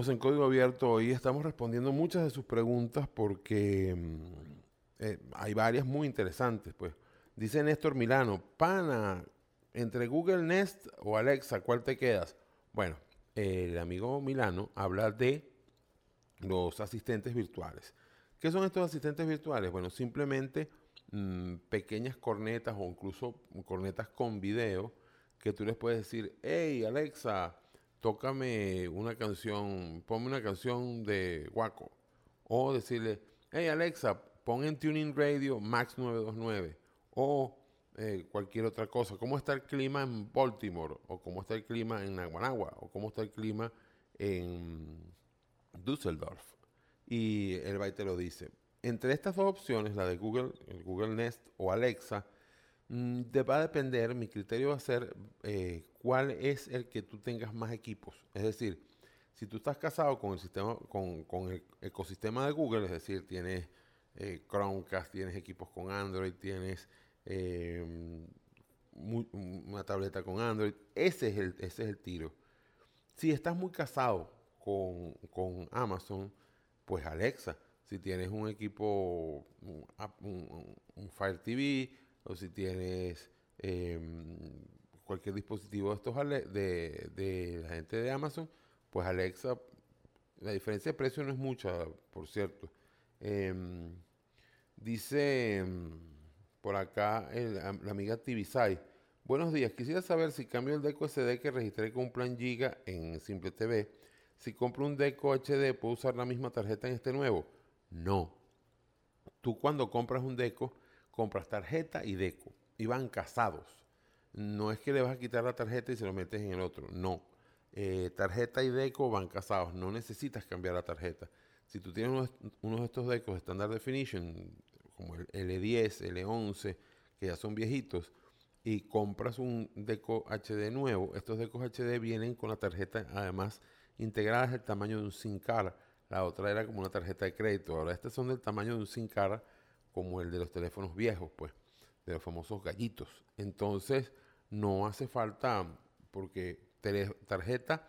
En Código Abierto hoy. Estamos respondiendo muchas de sus preguntas porque mm, eh, hay varias muy interesantes. Pues dice Néstor Milano, pana, entre Google Nest o Alexa, ¿cuál te quedas? Bueno, el amigo Milano habla de los asistentes virtuales. ¿Qué son estos asistentes virtuales? Bueno, simplemente mm, pequeñas cornetas o incluso cornetas con video que tú les puedes decir, hey Alexa, tócame una canción, ponme una canción de Waco. O decirle, hey Alexa, pon en Tuning Radio Max 929. O eh, cualquier otra cosa. ¿Cómo está el clima en Baltimore? O cómo está el clima en Naguanagua? O cómo está el clima en Düsseldorf. Y el byte te lo dice. Entre estas dos opciones, la de Google, el Google Nest o Alexa, mm, te va a depender, mi criterio va a ser eh, cuál es el que tú tengas más equipos. Es decir, si tú estás casado con el sistema, con, el ecosistema de Google, es decir, tienes eh, Chromecast, tienes equipos con Android, tienes eh, una tableta con Android, ese es el, ese es el tiro. Si estás muy casado con, con Amazon, pues Alexa. Si tienes un equipo, un Fire TV, o si tienes em, cualquier dispositivo de estos de, de la gente de Amazon, pues Alexa, la diferencia de precio no es mucha, por cierto. Em, dice em, por acá la amiga Tibisay. Buenos días, quisiera saber si cambio el Deco SD que registré con un plan Giga en Simple TV. Si compro un Deco HD, ¿puedo usar la misma tarjeta en este nuevo? No. Tú cuando compras un Deco, compras tarjeta y Deco. Y van casados. No es que le vas a quitar la tarjeta y se lo metes en el otro. No. Eh, tarjeta y Deco van casados. No necesitas cambiar la tarjeta. Si tú tienes unos, unos de estos Decos Standard Definition, como el L10, L11, que ya son viejitos, y compras un Deco HD nuevo, estos Decos HD vienen con la tarjeta además integrada del tamaño de un SIM. La otra era como una tarjeta de crédito. Ahora estas son del tamaño de un SIM como el de los teléfonos viejos, pues, de los famosos gallitos. Entonces, no hace falta, porque tarjeta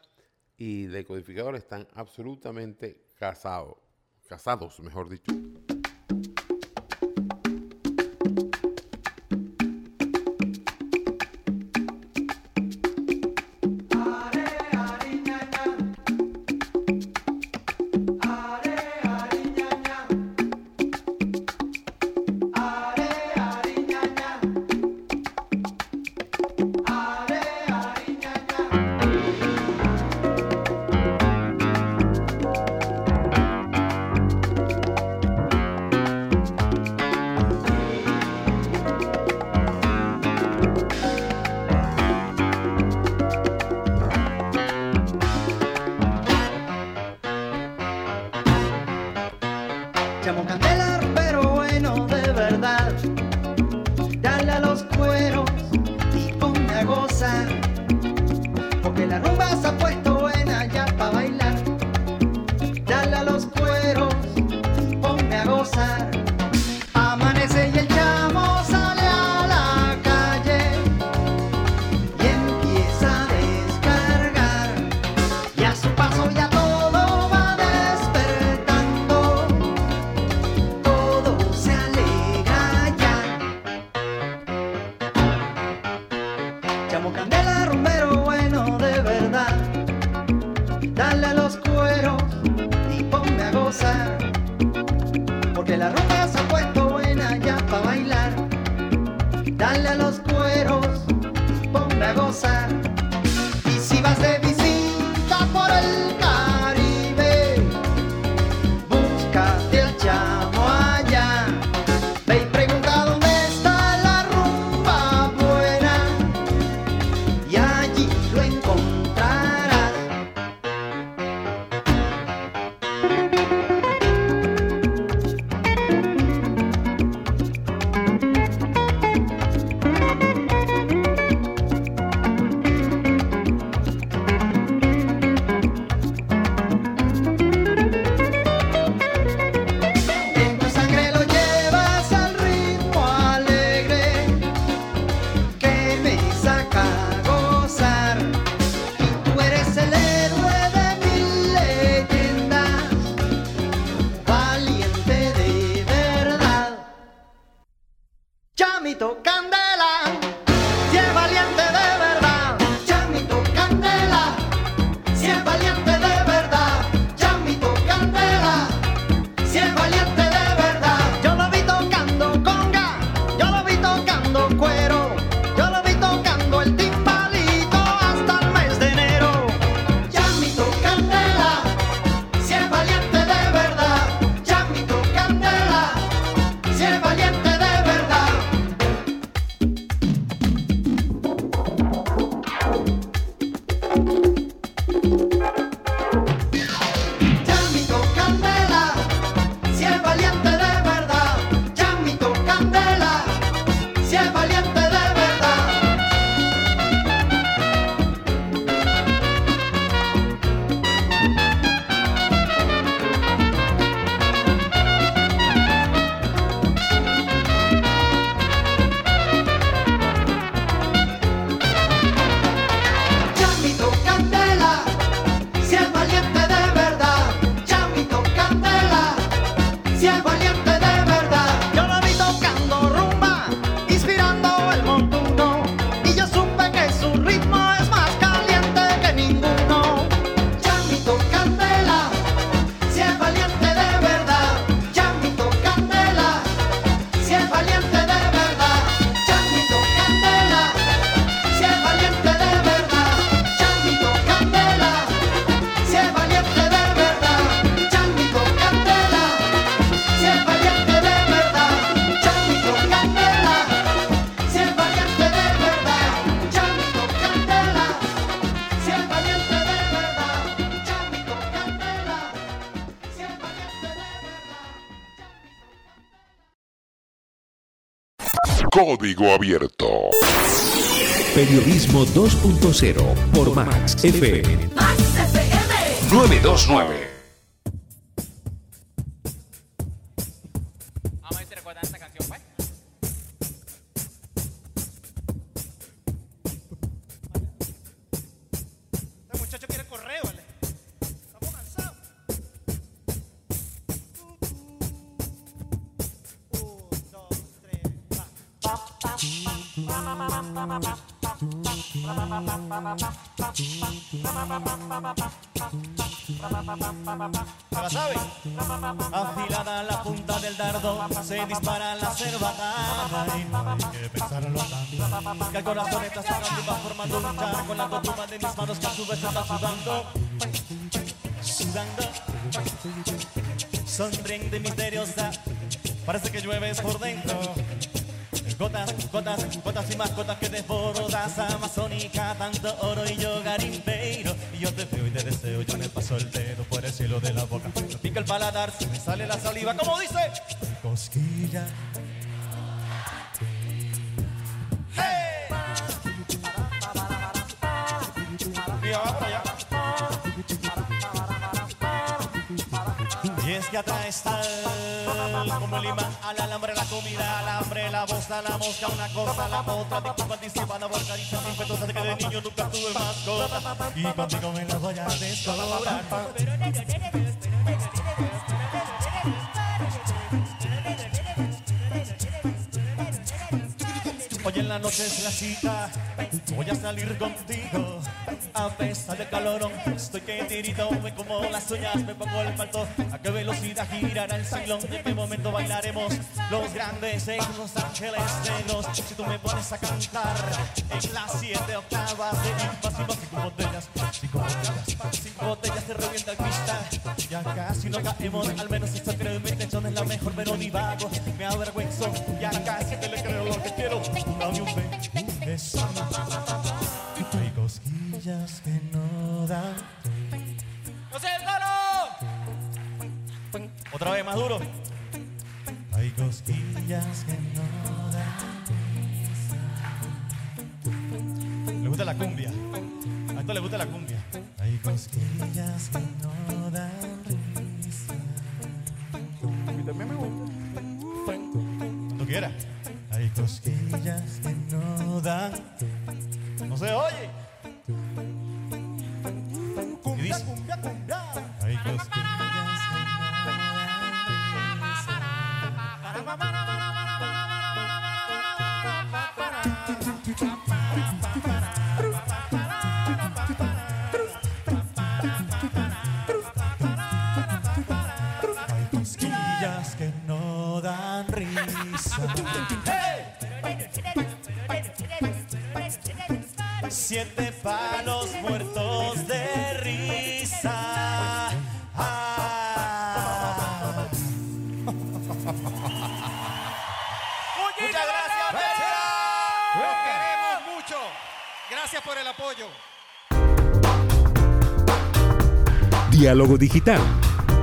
y decodificador están absolutamente casados, casados, mejor dicho. Código Abierto. Periodismo 2.0 por Max FM 929. Desbordas Amazónica, tanto oro y yo garimpeiro Y yo te veo y te deseo, yo me paso el dedo por el cielo de la boca. Me pica el paladar, se me sale la saliva, como dice Cosquilla. ¡Hey! Y es que atraes tal como el imán al alambre, la comida, al hambre, la voz, la mosca, una cosa, la otra, te participan a caricias impetuosas de que de niño nunca tuve mascota. Y contigo me las voy a descobrar. Hoy en la noche es la cita, voy a salir contigo. A pesar del calorón, estoy que tirito, me como las uñas, me pongo el palto. A qué velocidad girará el salón, en qué momento bailaremos los grandes en Los Ángeles Negros. Si tú me pones a cantar en las siete octavas de invasivo, cinco botellas, cinco botellas, cinco botellas se revienta el cristal. Ya casi no caemos, al menos eso creo, mi intención es la mejor, pero ni vago, me avergüenzo. Ya casi te le creo lo que quiero, dame un beso. Hay cosquillas que no dan. ¡José el Galo! Otra vez más duro. Hay cosquillas que no dan. Le gusta la cumbia. A esto le gusta la cumbia. Hay cosquillas que no dan risa. A mí también me gusta. Cuando quiera. Hay cosquillas que no dan. No se oye. Y dice, Hay cosquillas que no Siete palos muertos de risa. Ah. Muchas gracias. Los queremos mucho. Gracias por el apoyo. Diálogo digital.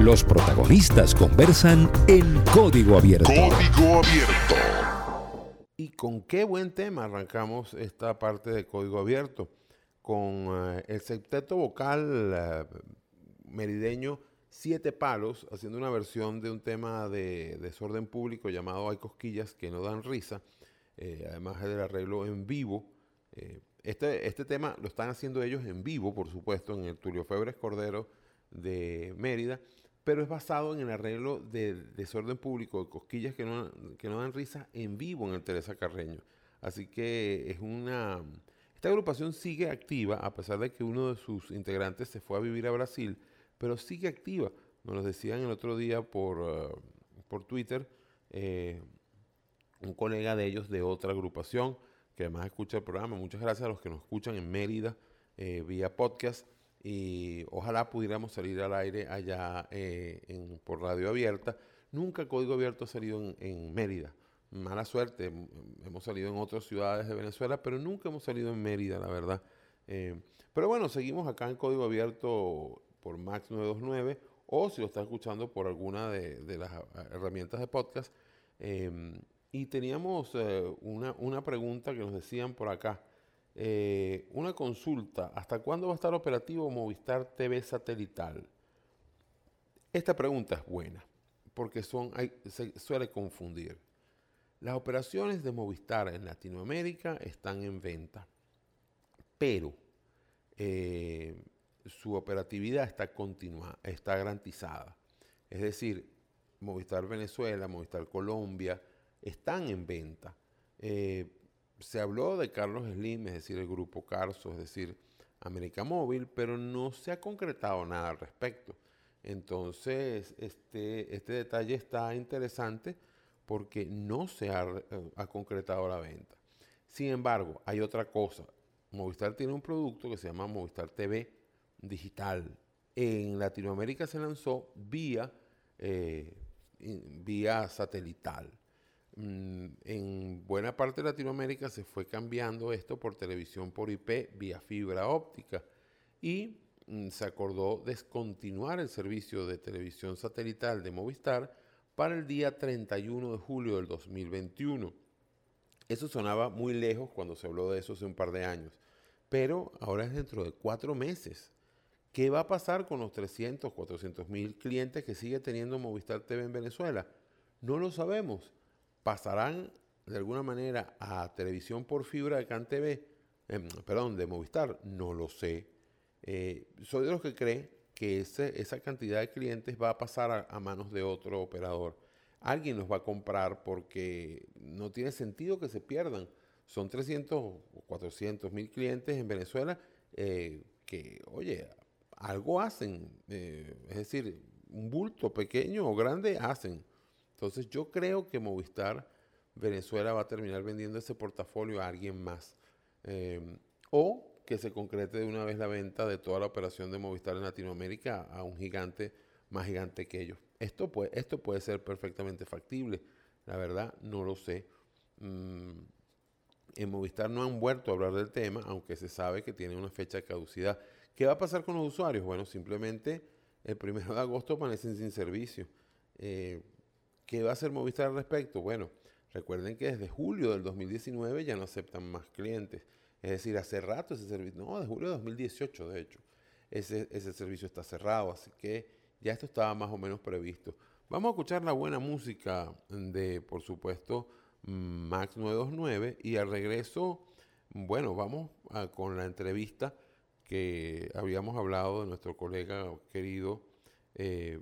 Los protagonistas conversan en código abierto. Código Abierto. Con qué buen tema arrancamos esta parte de código abierto. Con eh, el septeto vocal eh, merideño Siete Palos, haciendo una versión de un tema de desorden público llamado Hay cosquillas que no dan risa, eh, además del arreglo en vivo. Eh, este, este tema lo están haciendo ellos en vivo, por supuesto, en el Tulio Febres Cordero de Mérida, pero es basado en el arreglo de desorden público de cosquillas que no, que no dan risa en vivo en el Teresa Carreño. Así que es una... Esta agrupación sigue activa, a pesar de que uno de sus integrantes se fue a vivir a Brasil, pero sigue activa. Nos lo decían el otro día por, eh, por Twitter eh, un colega de ellos de otra agrupación que además escucha el programa. Muchas gracias a los que nos escuchan en Mérida eh, vía podcast y ojalá pudiéramos salir al aire allá eh, por radio abierta. Nunca Código Abierto ha salido en, Mérida. Mala suerte, hemos salido en otras ciudades de Venezuela, pero nunca hemos salido en Mérida, la verdad. Eh, pero bueno, seguimos acá en Código Abierto por Max 929 o si lo está escuchando por alguna de, las ah, herramientas de podcast. eh, Y teníamos eh, una, una pregunta que nos decían por acá. Eh, una consulta. ¿Hasta cuándo va a estar operativo Movistar TV satelital? Esta pregunta es buena porque son, se suele confundir. Las operaciones de Movistar en Latinoamérica están en venta, pero eh, su operatividad está continua, está garantizada. Es decir, Movistar Venezuela, Movistar Colombia están en venta. Eh, se habló de Carlos Slim, es decir, el grupo Carso, es decir, América Móvil, pero no se ha concretado nada al respecto. Entonces, este, este detalle está interesante porque no se ha, eh, ha concretado la venta. Sin embargo, hay otra cosa. Movistar tiene un producto que se llama Movistar TV Digital. En Latinoamérica se lanzó vía, eh, vía satelital. Mm, En buena parte de Latinoamérica se fue cambiando esto por televisión por IP vía fibra óptica y mm, se acordó descontinuar el servicio de televisión satelital de Movistar para el día 31 de julio del 2021. Eso sonaba muy lejos cuando se habló de eso hace un par de años, pero ahora es dentro de cuatro meses. ¿Qué va a pasar con los 300, 400 mil clientes que sigue teniendo Movistar TV en Venezuela? No lo sabemos. ¿Pasarán de alguna manera a televisión por fibra de CanTV? Em, perdón, de Movistar. No lo sé. Eh, soy de los que cree que esa cantidad de clientes va a pasar a, a manos de otro operador. Alguien los va a comprar porque no tiene sentido que se pierdan. Son 300 o 400 mil clientes en Venezuela eh, que, oye, algo hacen. eh, es decir, un bulto pequeño o grande hacen. Entonces yo creo que Movistar Venezuela va a terminar vendiendo ese portafolio a alguien más. Eh, o que se concrete de una vez la venta de toda la operación de Movistar en Latinoamérica a un gigante más gigante que ellos. Esto puede, esto puede ser perfectamente factible. La verdad, no lo sé. Mm, en Movistar no han vuelto a hablar del tema, aunque se sabe que tiene una fecha de caducidad. ¿Qué va a pasar con los usuarios? Bueno, simplemente el primero de agosto amanecen sin servicio. Eh, ¿Qué va a hacer Movistar al respecto? Bueno, recuerden que desde julio del 2019 ya no aceptan más clientes. Es decir, hace rato ese servicio, no, de julio de 2018 de hecho, ese, ese servicio está cerrado, así que ya esto estaba más o menos previsto. Vamos a escuchar la buena música de, por supuesto, Max 929 y al regreso, bueno, vamos con la entrevista que habíamos hablado de nuestro colega querido eh,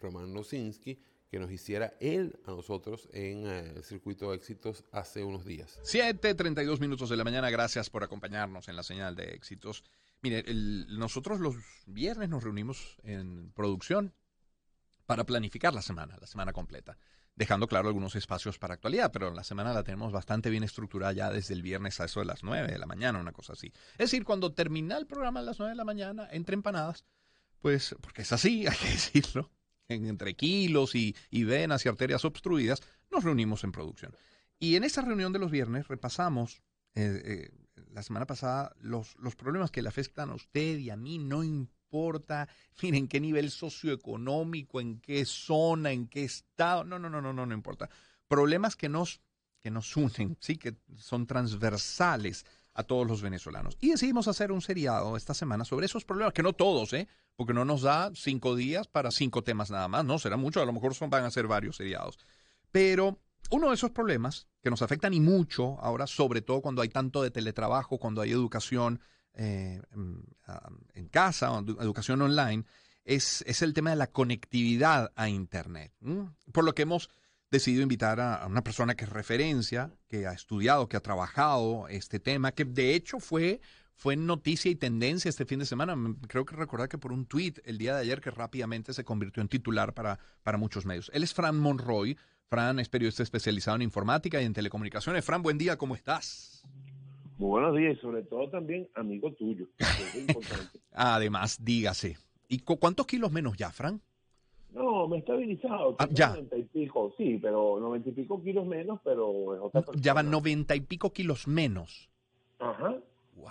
Román Nosinski, que nos hiciera él a nosotros en eh, el circuito de éxitos hace unos días. 7:32 minutos de la mañana. Gracias por acompañarnos en la señal de éxitos. Mire, nosotros los viernes nos reunimos en producción para planificar la semana, la semana completa, dejando claro algunos espacios para actualidad, pero la semana la tenemos bastante bien estructurada ya desde el viernes a eso de las 9 de la mañana, una cosa así. Es decir, cuando termina el programa a las 9 de la mañana, entre empanadas, pues, porque es así, <laughs> hay que decirlo, en- entre kilos y, venas y arterias obstruidas, nos reunimos en producción. Y en esa reunión de los viernes repasamos eh, eh, la semana pasada los, los problemas que le afectan a usted y a mí, no importa, miren, en qué nivel socioeconómico, en qué zona, en qué estado, no, no, no, no, no, no importa. Problemas que nos, que nos unen, sí, que son transversales a todos los venezolanos. Y decidimos hacer un seriado esta semana sobre esos problemas, que no todos, ¿eh? Porque no nos da cinco días para cinco temas nada más, no, será mucho, a lo mejor son, van a ser varios seriados. Pero uno de esos problemas que nos afectan y mucho ahora, sobre todo cuando hay tanto de teletrabajo, cuando hay educación eh, mm, en casa, educación online, es, es el tema de la conectividad a Internet. Por lo que hemos decidido invitar a, a una persona que es referencia, que ha estudiado, que ha trabajado este tema, que de hecho fue, fue noticia y tendencia este fin de semana. Mm, Creo que recordar que por un tweet el día de ayer que rápidamente se convirtió en titular para, para muchos medios. Él es Fran Monroy. Fran es periodista especializado en informática y en telecomunicaciones. Fran, buen día, ¿cómo estás? Muy buenos días y sobre todo también amigo tuyo. que es importante. <laughs> Además, dígase. ¿Y cu- cuántos kilos menos ya, Fran? No, me he estabilizado. Ah, ya. 90 y pico, sí, pero 90 y pico kilos menos, pero es otra persona. Ya van noventa y pico kilos menos. Ajá. Wow.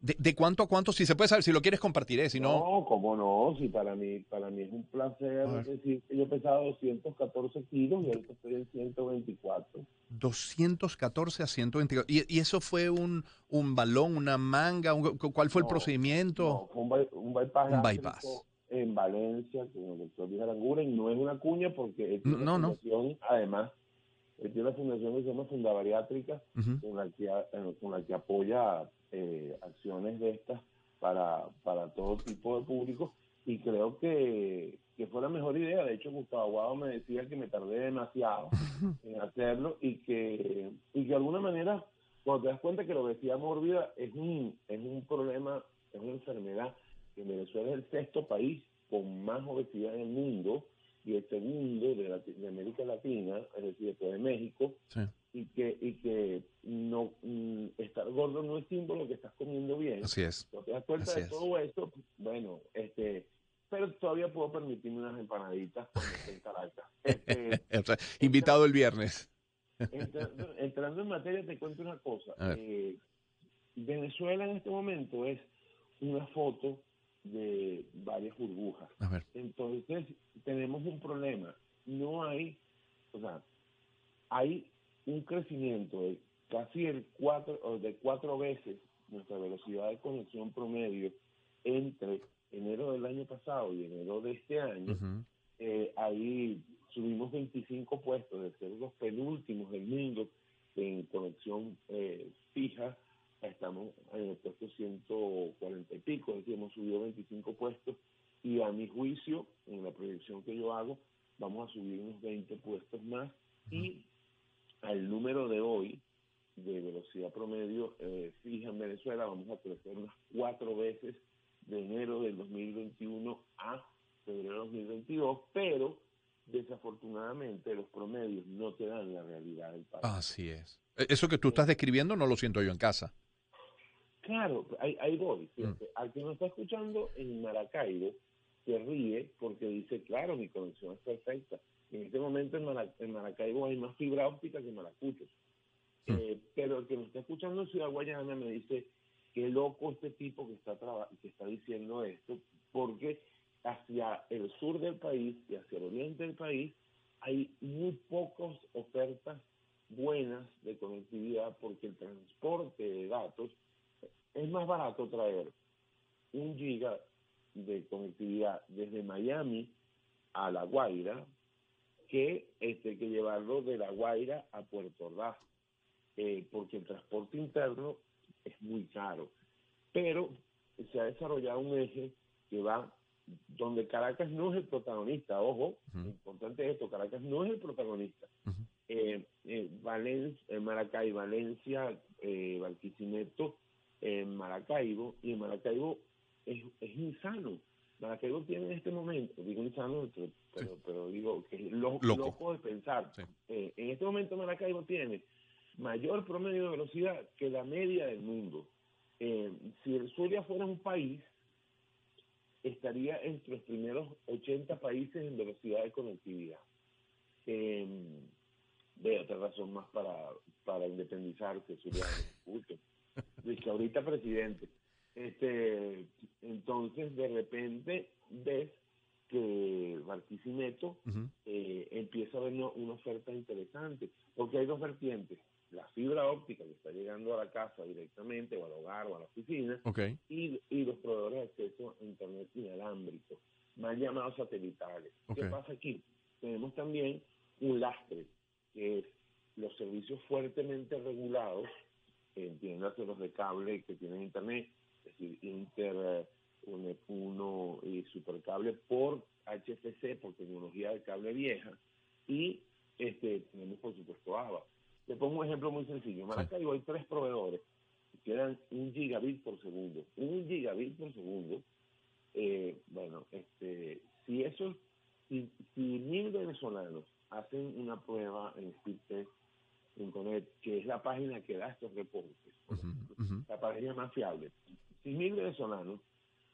¿De, de cuánto a cuánto? Si se puede saber, si lo quieres compartiré, si no... No, cómo no, si para mí, para mí es un placer decir que yo pesaba 214 kilos y ahorita estoy en 124. 214 a 124. ¿Y, y eso fue un, un balón, una manga? un- ¿Cuál fue el No, procedimiento? No, fue un, un bypass Un bypass. En Valencia con el doctor Luis Aranguren. No es una cuña porque él tiene No, una no. fundación, además, él tiene una fundación que se llama Funda Bariátrica, con, la que, eh, con la que apoya eh, acciones de estas para, para todo tipo de público. Y creo que, que fue la mejor idea. De hecho, Gustavo Aguado me decía que me tardé demasiado <laughs> en hacerlo y que, y que de alguna manera, cuando te das cuenta que la obesidad mórbida es un, es un problema, es una enfermedad, que Venezuela es el sexto país con más obesidad en el mundo y el segundo de, Lati- de América Latina, es decir, después de México, Sí. y que, y que no mm, estar gordo no es símbolo que estás comiendo bien. Así es. Te das cuenta Así de es. todo esto, bueno, este, pero todavía puedo permitirme unas empanaditas cuando esté en Caracas. <laughs> Este, invitado el viernes. entrando, entrando en materia, te cuento una cosa. Eh, Venezuela en este momento es una foto de varias burbujas. A ver. Entonces, tenemos un problema. No hay, o sea, hay un crecimiento de casi el cuatro, o de cuatro veces nuestra velocidad de conexión promedio entre enero del año pasado y enero de este año. Ujú. Eh, ahí subimos 25 puestos de ser los penúltimos del mundo en conexión eh, fija. Estamos en el puesto 140 y pico, es decir, hemos subido 25 puestos y a mi juicio, en la proyección que yo hago, vamos a subir unos 20 puestos más y al número de hoy de velocidad promedio eh, fija en Venezuela vamos a crecer unas cuatro veces de enero del 2021 a febrero del 2022, pero desafortunadamente los promedios no te dan la realidad del país. Así es. E- Eso que tú estás describiendo no lo siento yo en casa. Claro, ahí, ahí voy. Mm. Al que nos está escuchando en Maracaibo se ríe porque dice, claro, mi conexión es perfecta. En este momento en, Mara- en Maracaibo hay más fibra óptica que en Maracuchos. Mm. Eh, pero el que nos está escuchando en Ciudad Guayana me dice, qué loco este tipo que está, traba- que está diciendo esto, porque hacia el sur del país y hacia el oriente del país hay muy pocas ofertas buenas de conectividad porque el transporte de datos es más barato traer un giga de conectividad desde Miami a La Guaira que este que llevarlo de La Guaira a Puerto Ordaz, eh, porque el transporte interno es muy caro. Pero se ha desarrollado un eje que va donde Caracas no es el protagonista, ojo, importante esto, Caracas no es el protagonista. Eh, eh, Valencia, eh, Maracay, Valencia, eh, Barquisimeto, eh, Maracaibo, y en Maracaibo es, es insano. Maracaibo tiene en este momento, digo insano, pero, pero, pero digo que es lo- Loco. loco de pensar. Eh, en este momento Maracaibo tiene mayor promedio de velocidad que la media del mundo. Eh, si el Zulia fuera un país, estaría entre los primeros 80 países en velocidad de conectividad. Eh, de otra razón más para, para independizarse, Zulia <laughs> Dice ahorita presidente. Este, entonces, de repente ves que Barquisimeto eh, empieza a haber una, una oferta interesante, porque hay dos vertientes, la fibra óptica que está llegando a la casa directamente, o al hogar, o a la oficina, y, y los proveedores de acceso a Internet inalámbrico, más llamados satelitales. ¿Qué Ok. pasa aquí? Tenemos también un lastre, que es los servicios fuertemente regulados, entiéndase los de cable que tienen Internet, es decir, Inter, eh, UNEP 1 y Supercable por HFC, por tecnología de cable vieja, y este tenemos por supuesto ABA. Te pongo un ejemplo muy sencillo. En Maracaibo hay tres proveedores que dan un gigabit por segundo. Un gigabit por segundo, eh, bueno, este, si eso, si, si mil venezolanos hacen una prueba en que es la página que da estos reportes, la página más fiable, si mil venezolanos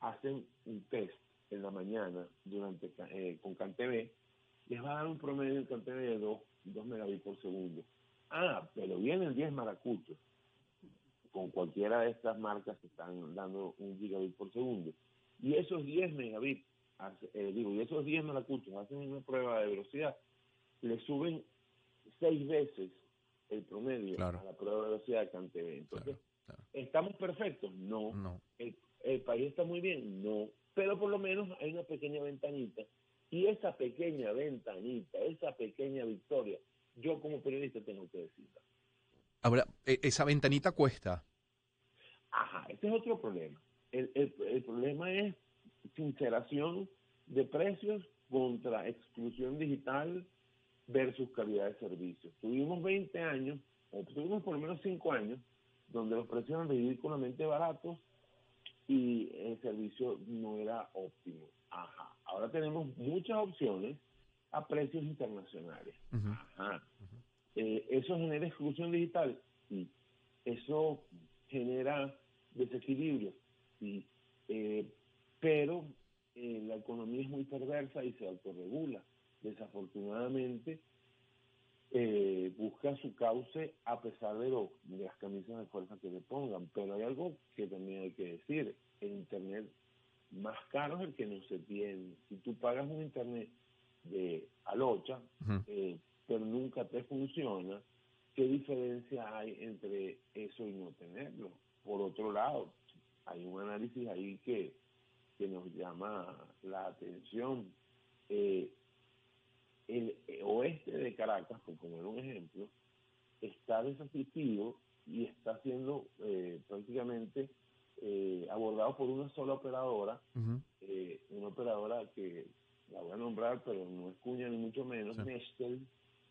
hacen un test en la mañana durante eh, con CanTV, les va a dar un promedio en CanTV de 2, megabits por segundo. Ah, pero vienen 10 maracuchos. con cualquiera de estas marcas que están dando un gigabit por segundo. Y esos 10 megabits, eh, digo, y esos 10 maracuchos hacen una prueba de velocidad, le suben seis veces el promedio Claro. a la prueba de velocidad de CanTV. Entonces, ¿estamos perfectos? No. No. El, el país está muy bien? No. Pero por lo menos hay una pequeña ventanita. Y esa pequeña ventanita, esa pequeña victoria, yo como periodista tengo que decirla. Ahora, e- esa ventanita cuesta. Ajá, ese es otro problema. El, el- el problema es sinceración de precios contra exclusión digital versus calidad de servicio. Tuvimos 20 años, o tuvimos por lo menos 5 años, donde los precios eran ridículamente baratos y el servicio no era óptimo. Ajá, ahora tenemos muchas opciones a precios internacionales. Ajá. Eh, ¿Eso genera exclusión digital? Sí. ¿Eso genera desequilibrio? Sí. Eh, pero eh, la economía es muy perversa y se autorregula. Desafortunadamente, eh, busca su cauce a pesar de, lo, de las camisas de fuerza que le pongan. Pero hay algo que también hay que decir. El Internet más caro es el que no se tiene. Si tú pagas un Internet de alocha, eh, pero nunca te funciona, ¿qué diferencia hay entre eso y no tenerlo? Por otro lado, hay un análisis ahí que, que nos llama la atención. Eh, el oeste de Caracas, por poner un ejemplo, está desasistido y está siendo eh, prácticamente eh, abordado por una sola operadora, eh, una operadora que la voy a nombrar, pero no es cuña ni mucho menos, Nextel,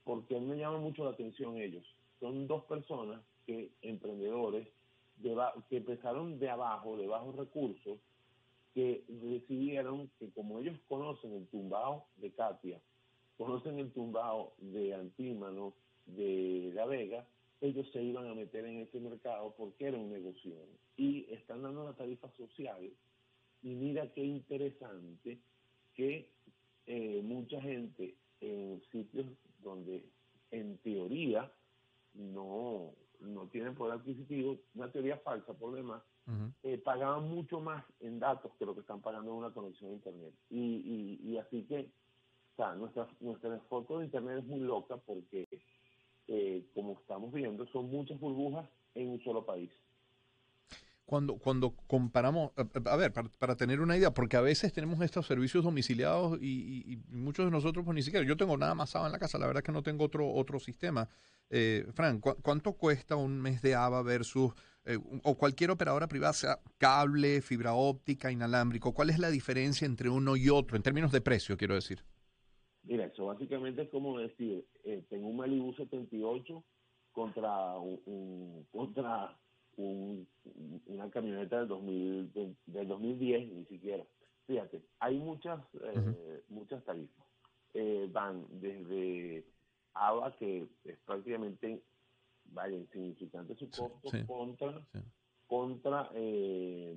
porque me llama mucho la atención ellos. Son dos personas que, emprendedores, de que empezaron de abajo, de bajos recursos, que decidieron que como ellos conocen el tumbao de Katia, conocen el tumbao de Antímano, de La Vega, ellos se iban a meter en ese mercado porque era un negocio. Y están dando una tarifa social. Y mira qué interesante que eh, mucha gente en sitios donde en teoría no, no tienen poder adquisitivo, una teoría falsa por demás, eh, pagaban mucho más en datos que lo que están pagando en una conexión a internet. Y, y, y así que, o sea, nuestra, nuestra foto de internet es muy loca porque, eh, como estamos viendo, son muchas burbujas en un solo país. Cuando, cuando comparamos, a, a ver, para, para tener una idea, porque a veces tenemos estos servicios domiciliados y, muchos de nosotros pues ni siquiera, yo tengo nada más ABA en la casa, la verdad que no tengo otro, otro sistema. Eh, Fran, ¿cu- ¿cuánto cuesta un mes de ABA versus, eh, o cualquier operadora privada, sea cable, fibra óptica, inalámbrico? ¿Cuál es la diferencia entre uno y otro, en términos de precio, quiero decir? Mira, eso básicamente es como decir, eh, tengo un Malibu 78 contra un, un- contra un- una camioneta del, 2000, del, del 2010, ni siquiera. Fíjate, hay muchas eh, muchas tarifas. Eh, van desde ABA, que es prácticamente, vaya, insignificante su costo, sí, contra, contra eh,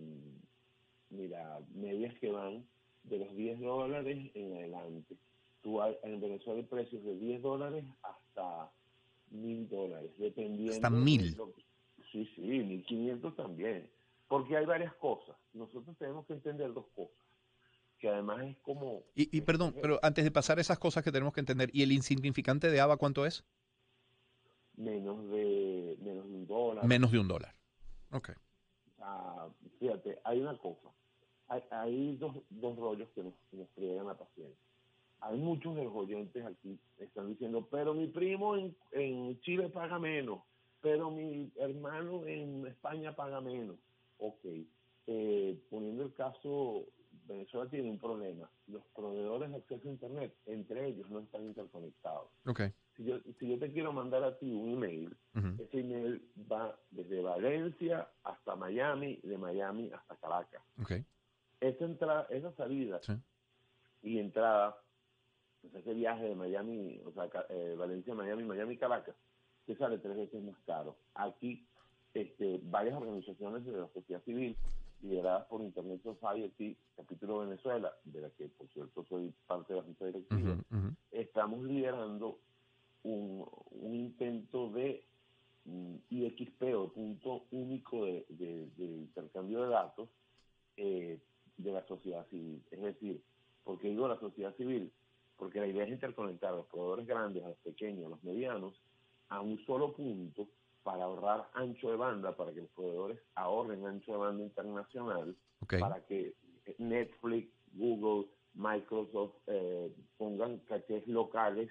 mira, medias que van de los 10 dólares en adelante. Tú hay, en Venezuela hay precios de 10 dólares hasta mil dólares, dependiendo. Hasta de mil. lo- sí, sí, 1500 también. Porque hay varias cosas. Nosotros tenemos que entender dos cosas. Que además es como. Y, y perdón, pero antes de pasar esas cosas que tenemos que entender, ¿y el insignificante de ABA cuánto es? menos de menos de un dólar. Menos de un dólar. Ok. Ah, fíjate, hay una cosa. Hay, hay dos, dos rollos que nos, nos friegan la paciencia. Hay muchos de los oyentes aquí están diciendo, pero mi primo en, en Chile paga menos, pero mi hermano en España paga menos. Ok, eh, poniendo el caso, Venezuela tiene un problema. Los proveedores de acceso a Internet, entre ellos, no están interconectados. Ok. Si yo, si yo te quiero mandar a ti un email, ese email va desde Valencia hasta Miami, de Miami hasta Caracas. Ok. Esa entrada, esa salida Sí. y entrada, pues ese viaje de Miami, o sea, eh, Valencia, Miami, Miami, Caracas, te sale tres veces más caro. Aquí, este, varias organizaciones de la sociedad civil, lideradas por Internet Society, capítulo Venezuela, de la que, por cierto, soy parte de la junta directiva, Ujú, ujú. estamos liderando un, un intento de mm, IXP o punto único datos eh, de la sociedad civil. Es decir, porque digo la sociedad civil, porque la idea es interconectar a los proveedores grandes, a los pequeños, a los medianos, a un solo punto para ahorrar ancho de banda, para que los proveedores ahorren ancho de banda internacional, para que Netflix, Google, Microsoft eh, pongan cachés locales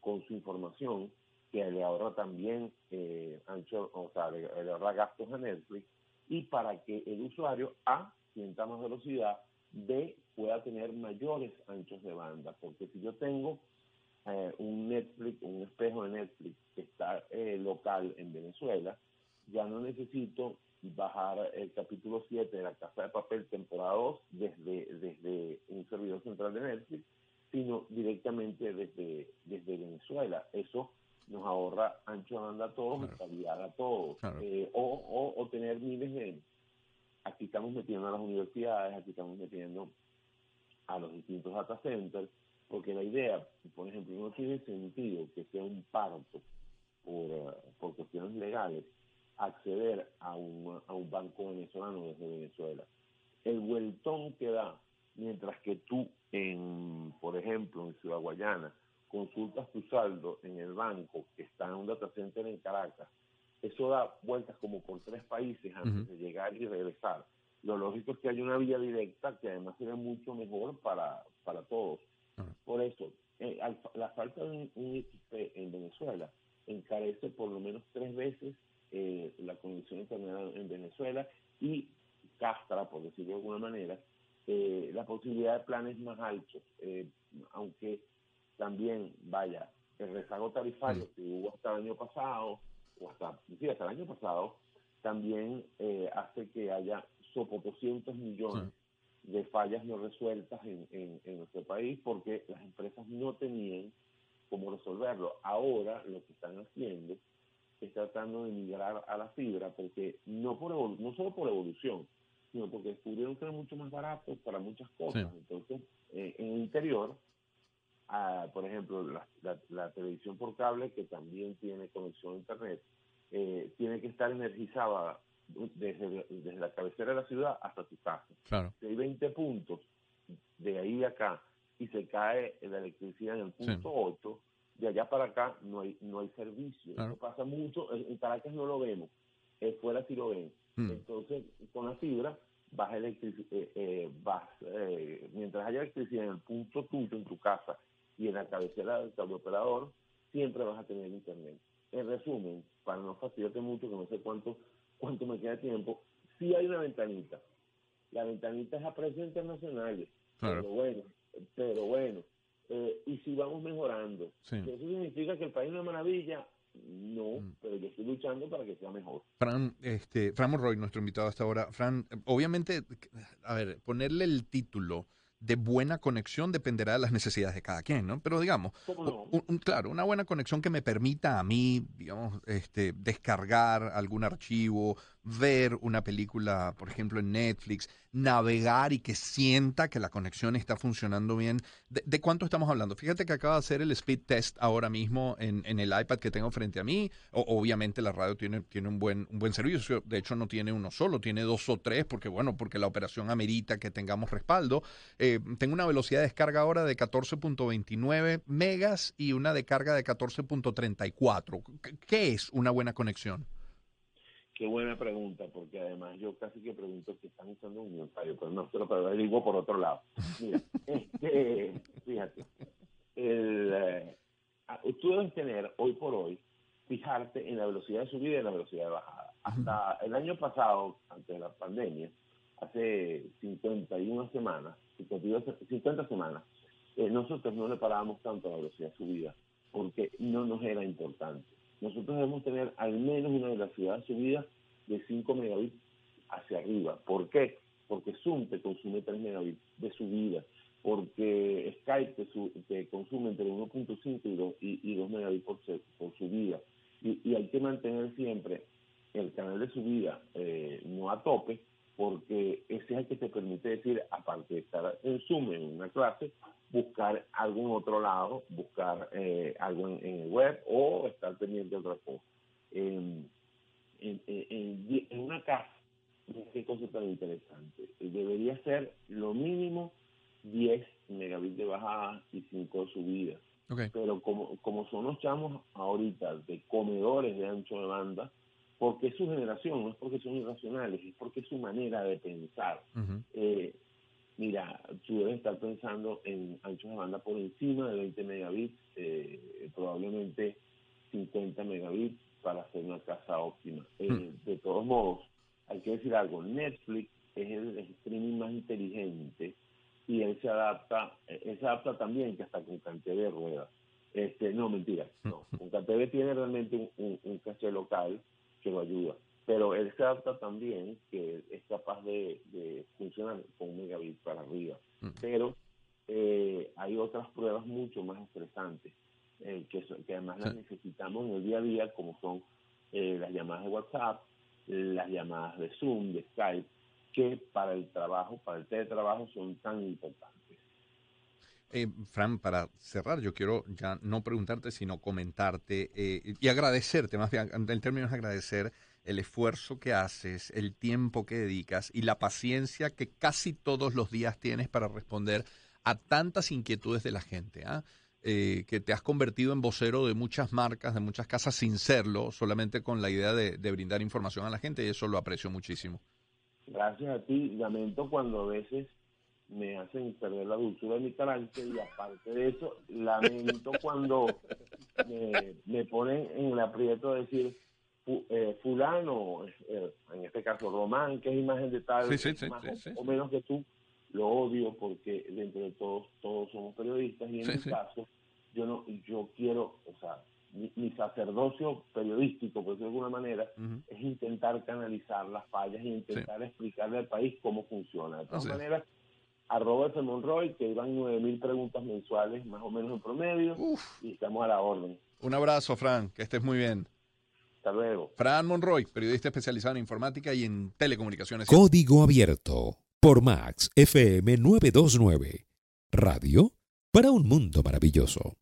con su información, que le ahorra también eh, ancho, o sea, le, le ahorra gastos a Netflix, y para que el usuario A sienta más velocidad, B pueda tener mayores anchos de banda, porque si yo tengo eh, un Netflix, un espejo de Netflix que está eh, local en Venezuela, ya no necesito bajar el capítulo 7 de la Casa de Papel, temporada 2, desde, desde un servidor central de Netflix, sino directamente desde, desde Venezuela. Eso nos ahorra ancho de banda a todos y calidad a todos. Claro. Eh, o, o, o tener miles de... Aquí estamos metiendo a las universidades, aquí estamos metiendo a los distintos data centers, porque la idea, por ejemplo, no tiene sentido que sea un parto por, eh, por cuestiones legales acceder a un, a un banco venezolano desde Venezuela. El vueltón que da, mientras que tú, en, por ejemplo, en Ciudad Guayana, consultas tu saldo en el banco que está en un data center en Caracas, eso da vueltas como por tres países antes Ujú. de llegar y regresar. Lo lógico es que hay una vía directa que además sería mucho mejor para, para todos. Por eso, eh, al- la falta de un, un XP en Venezuela encarece por lo menos tres veces eh, la conexión a internet en Venezuela y castra, por decirlo de alguna manera, eh, la posibilidad de planes más altos, eh, aunque también, vaya, el rezago tarifario que hubo hasta el año pasado, o hasta, sí, hasta el año pasado, también eh, hace que haya sopotoscientos millones de fallas no resueltas en, en, en nuestro país porque las empresas no tenían cómo resolverlo. Ahora lo que están haciendo es tratando de migrar a la fibra porque no por evolu- no solo por evolución, sino porque descubrieron que era mucho más barato para muchas cosas. Sí. Entonces, eh, en el interior, ah, por ejemplo, la, la- la televisión por cable, que también tiene conexión a Internet, eh, tiene que estar energizada desde, desde la cabecera de la ciudad hasta tu casa. Claro. Si hay 20 puntos de ahí a acá y se cae la electricidad en el punto 8, de allá para acá no hay no hay servicio. Claro. Eso pasa mucho. En en Caracas no lo vemos. Eh, fuera sí lo ven. Mm. Entonces, con la fibra, vas electric eh, eh, vas, eh, mientras haya electricidad en el punto tuyo, en tu casa, y en la cabecera del operador, siempre vas a tener internet. En resumen, para no fastidiarte mucho, que no sé cuánto, cuánto me queda de tiempo, sí hay una ventanita. La ventanita es a precios internacionales. Claro. Pero bueno, pero bueno. eh, y si vamos mejorando. Sí. ¿Eso significa que el país es una maravilla? No, pero yo estoy luchando para que sea mejor. Fran, este, Fran Monroy, nuestro invitado hasta ahora. Fran, obviamente, a ver, ponerle el título de buena conexión dependerá de las necesidades de cada quien, ¿no? Pero digamos, un- un- claro, una buena conexión que me permita a mí, digamos, este, descargar algún archivo, ver una película, por ejemplo, en Netflix, navegar y que sienta que la conexión está funcionando bien. ¿De, de cuánto estamos hablando? Fíjate que acaba de hacer el speed test ahora mismo en, en el iPad que tengo frente a mí. O- obviamente la radio tiene, tiene un, buen, un buen servicio. De hecho, no tiene uno solo, tiene dos o tres, porque bueno, porque la operación amerita que tengamos respaldo. Eh, tengo una velocidad de descarga ahora de 14.29 megas y una de carga de 14.34. ¿Qué- ¿Qué es una buena conexión? Qué buena pregunta, porque además yo casi que pregunto si están usando un aniversario, pero no, pero, pero digo por otro lado. Mira, <laughs> este, fíjate, el, eh, ah, tú debes tener hoy por hoy, fijarte en la velocidad de subida y en la velocidad de bajada. Hasta el año pasado, antes de la pandemia, hace 51 semanas, 52 50 semanas, eh, nosotros no le parábamos tanto a la velocidad de subida, porque no nos era importante. Nosotros debemos tener al menos una velocidad de subida de 5 megabits hacia arriba. ¿Por qué? Porque Zoom te consume 3 megabits de subida, porque Skype te, su- te consume entre 1.5 y 2, y, y 2 megabits por, por subida. Y, y hay que mantener siempre el canal de subida eh, no a tope, porque ese es el que te permite decir, aparte de estar en Zoom en una clase, buscar algo en otro lado, buscar eh, algo en, en el web o estar pendiente de otra cosa. En, en- en- en- una casa qué cosa tan interesante. Eh, Debería ser lo mínimo 10 megabits de bajada y 5 de subida. Ok. Pero como, como son los chamos ahorita de comedores de ancho de banda, porque es su generación, no es porque son irracionales, es porque es su manera de pensar. Eh, mira, tú debes estar pensando en anchos de banda por encima de 20 megabits, eh, probablemente 50 megabits para hacer una casa óptima. Eh, De todos modos, hay que decir algo, Netflix es el streaming más inteligente y él se adapta, eh, él se adapta también que hasta con CanTV rueda. Este, no, mentira, no. <laughs> Con CanTV tiene realmente un, un, un caché local que lo ayuda. Pero él se adapta también que es capaz de, de funcionar con un megabit para arriba. Pero eh, hay otras pruebas mucho más estresantes eh, que, que además las necesitamos en el día a día, como son eh, las llamadas de WhatsApp, las llamadas de Zoom, de Skype, que para el trabajo, para el teletrabajo son tan importantes. Eh, Fran, para cerrar, yo quiero ya no preguntarte, sino comentarte eh, y agradecerte, más bien, el término es agradecer el esfuerzo que haces, el tiempo que dedicas y la paciencia que casi todos los días tienes para responder a tantas inquietudes de la gente, ¿ah? Eh, que te has convertido en vocero de muchas marcas, de muchas casas sin serlo, solamente con la idea de, de brindar información a la gente y eso lo aprecio muchísimo. Gracias a ti, lamento cuando a veces me hacen perder la dulzura de mi carácter y aparte de eso, lamento <laughs> cuando me, me ponen en el aprieto de decir eh, fulano, eh, en este caso Román, que es imagen de tal, Sí, sí, sí, más o- menos que tú, lo odio porque dentro de todos, todos somos periodistas y en mi caso, yo no, yo quiero, o sea, mi, mi sacerdocio periodístico, por decirlo de alguna manera, es intentar canalizar las fallas y intentar explicarle al país cómo funciona. De todas Así maneras, arroba F. Monroy, que iban 9.000 preguntas mensuales, más o menos en promedio, y estamos a la orden. Un abrazo, Fran, que estés muy bien. Hasta luego. Fran Monroy, periodista especializado en informática y en telecomunicaciones. Código Abierto por Max FM 929. Radio para un mundo maravilloso.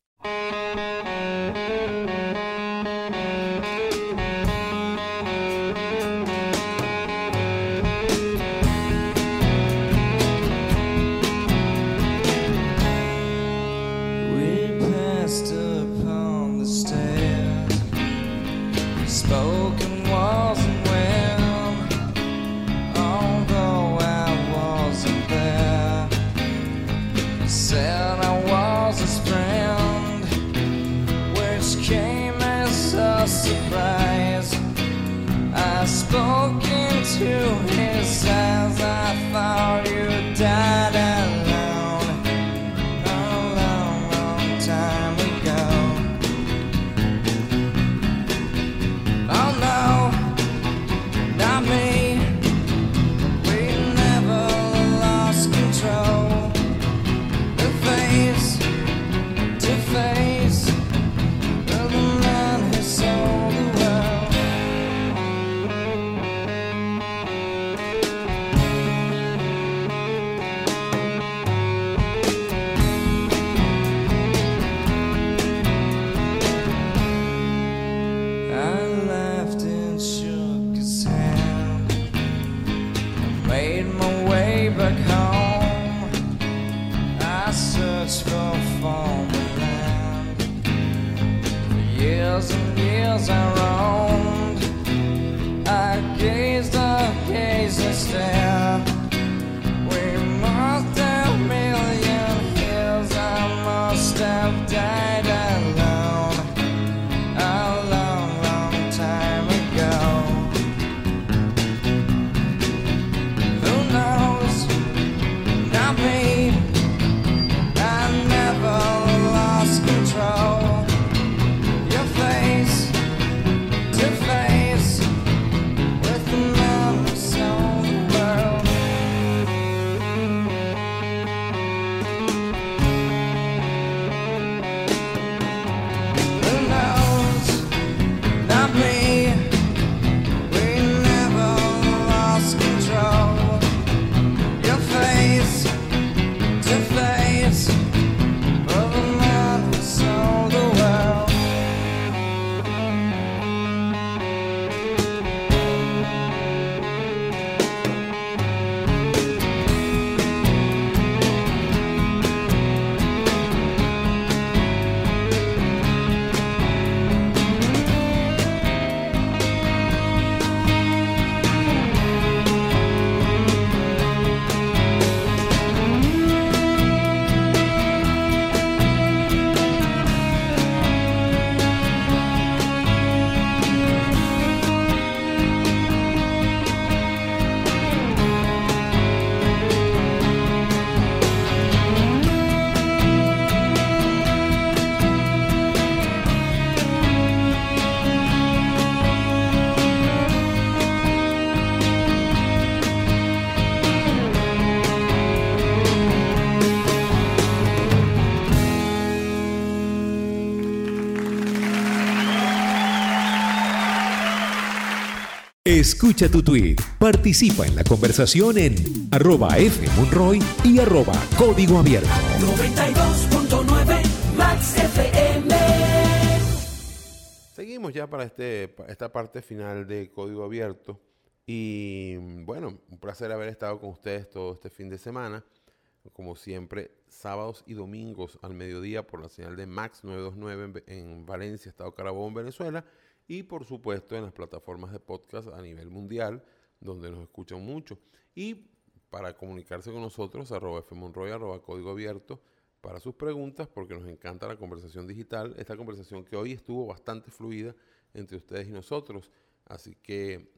Escucha tu tweet, participa en la conversación en arroba fmonroy y arroba código abierto. 92.9 Max FM. Seguimos ya para este, esta parte final de Código Abierto. Y bueno, un placer haber estado con ustedes todo este fin de semana. Como siempre, sábados y domingos al mediodía por la señal de Max 929 en, en Valencia, Estado Carabobo, Venezuela. Y por supuesto en las plataformas de podcast a nivel mundial, donde nos escuchan mucho. Y para comunicarse con nosotros, arroba fmonroy, arroba código abierto, para sus preguntas, porque nos encanta la conversación digital. Esta conversación que hoy estuvo bastante fluida entre ustedes y nosotros. Así que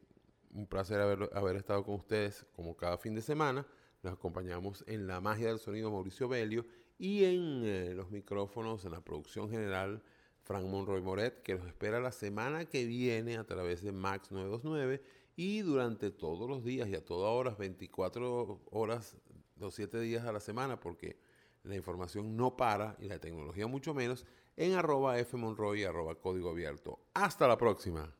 un placer haber, haber estado con ustedes como cada fin de semana. Nos acompañamos en la magia del sonido Mauricio Belio y en eh, los micrófonos, en la producción general, Frank Monroy Moret, que nos espera la semana que viene a través de Max 929 y durante todos los días y a todas horas, 24 horas, los 7 días a la semana, porque la información no para y la tecnología mucho menos, en arroba fmonroy arroba código abierto. Hasta la próxima.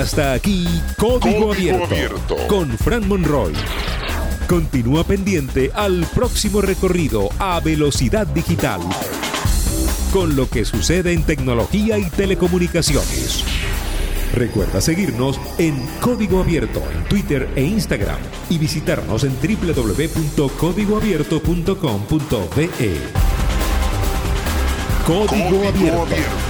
Hasta aquí Código, Código abierto, Abierto. con Fran Monroy. Continúa pendiente al próximo recorrido a velocidad digital con lo que sucede en tecnología y telecomunicaciones. Recuerda seguirnos en Código Abierto en Twitter e Instagram y visitarnos en www.códigoabierto.com.be. Código, Código abierto. abierto.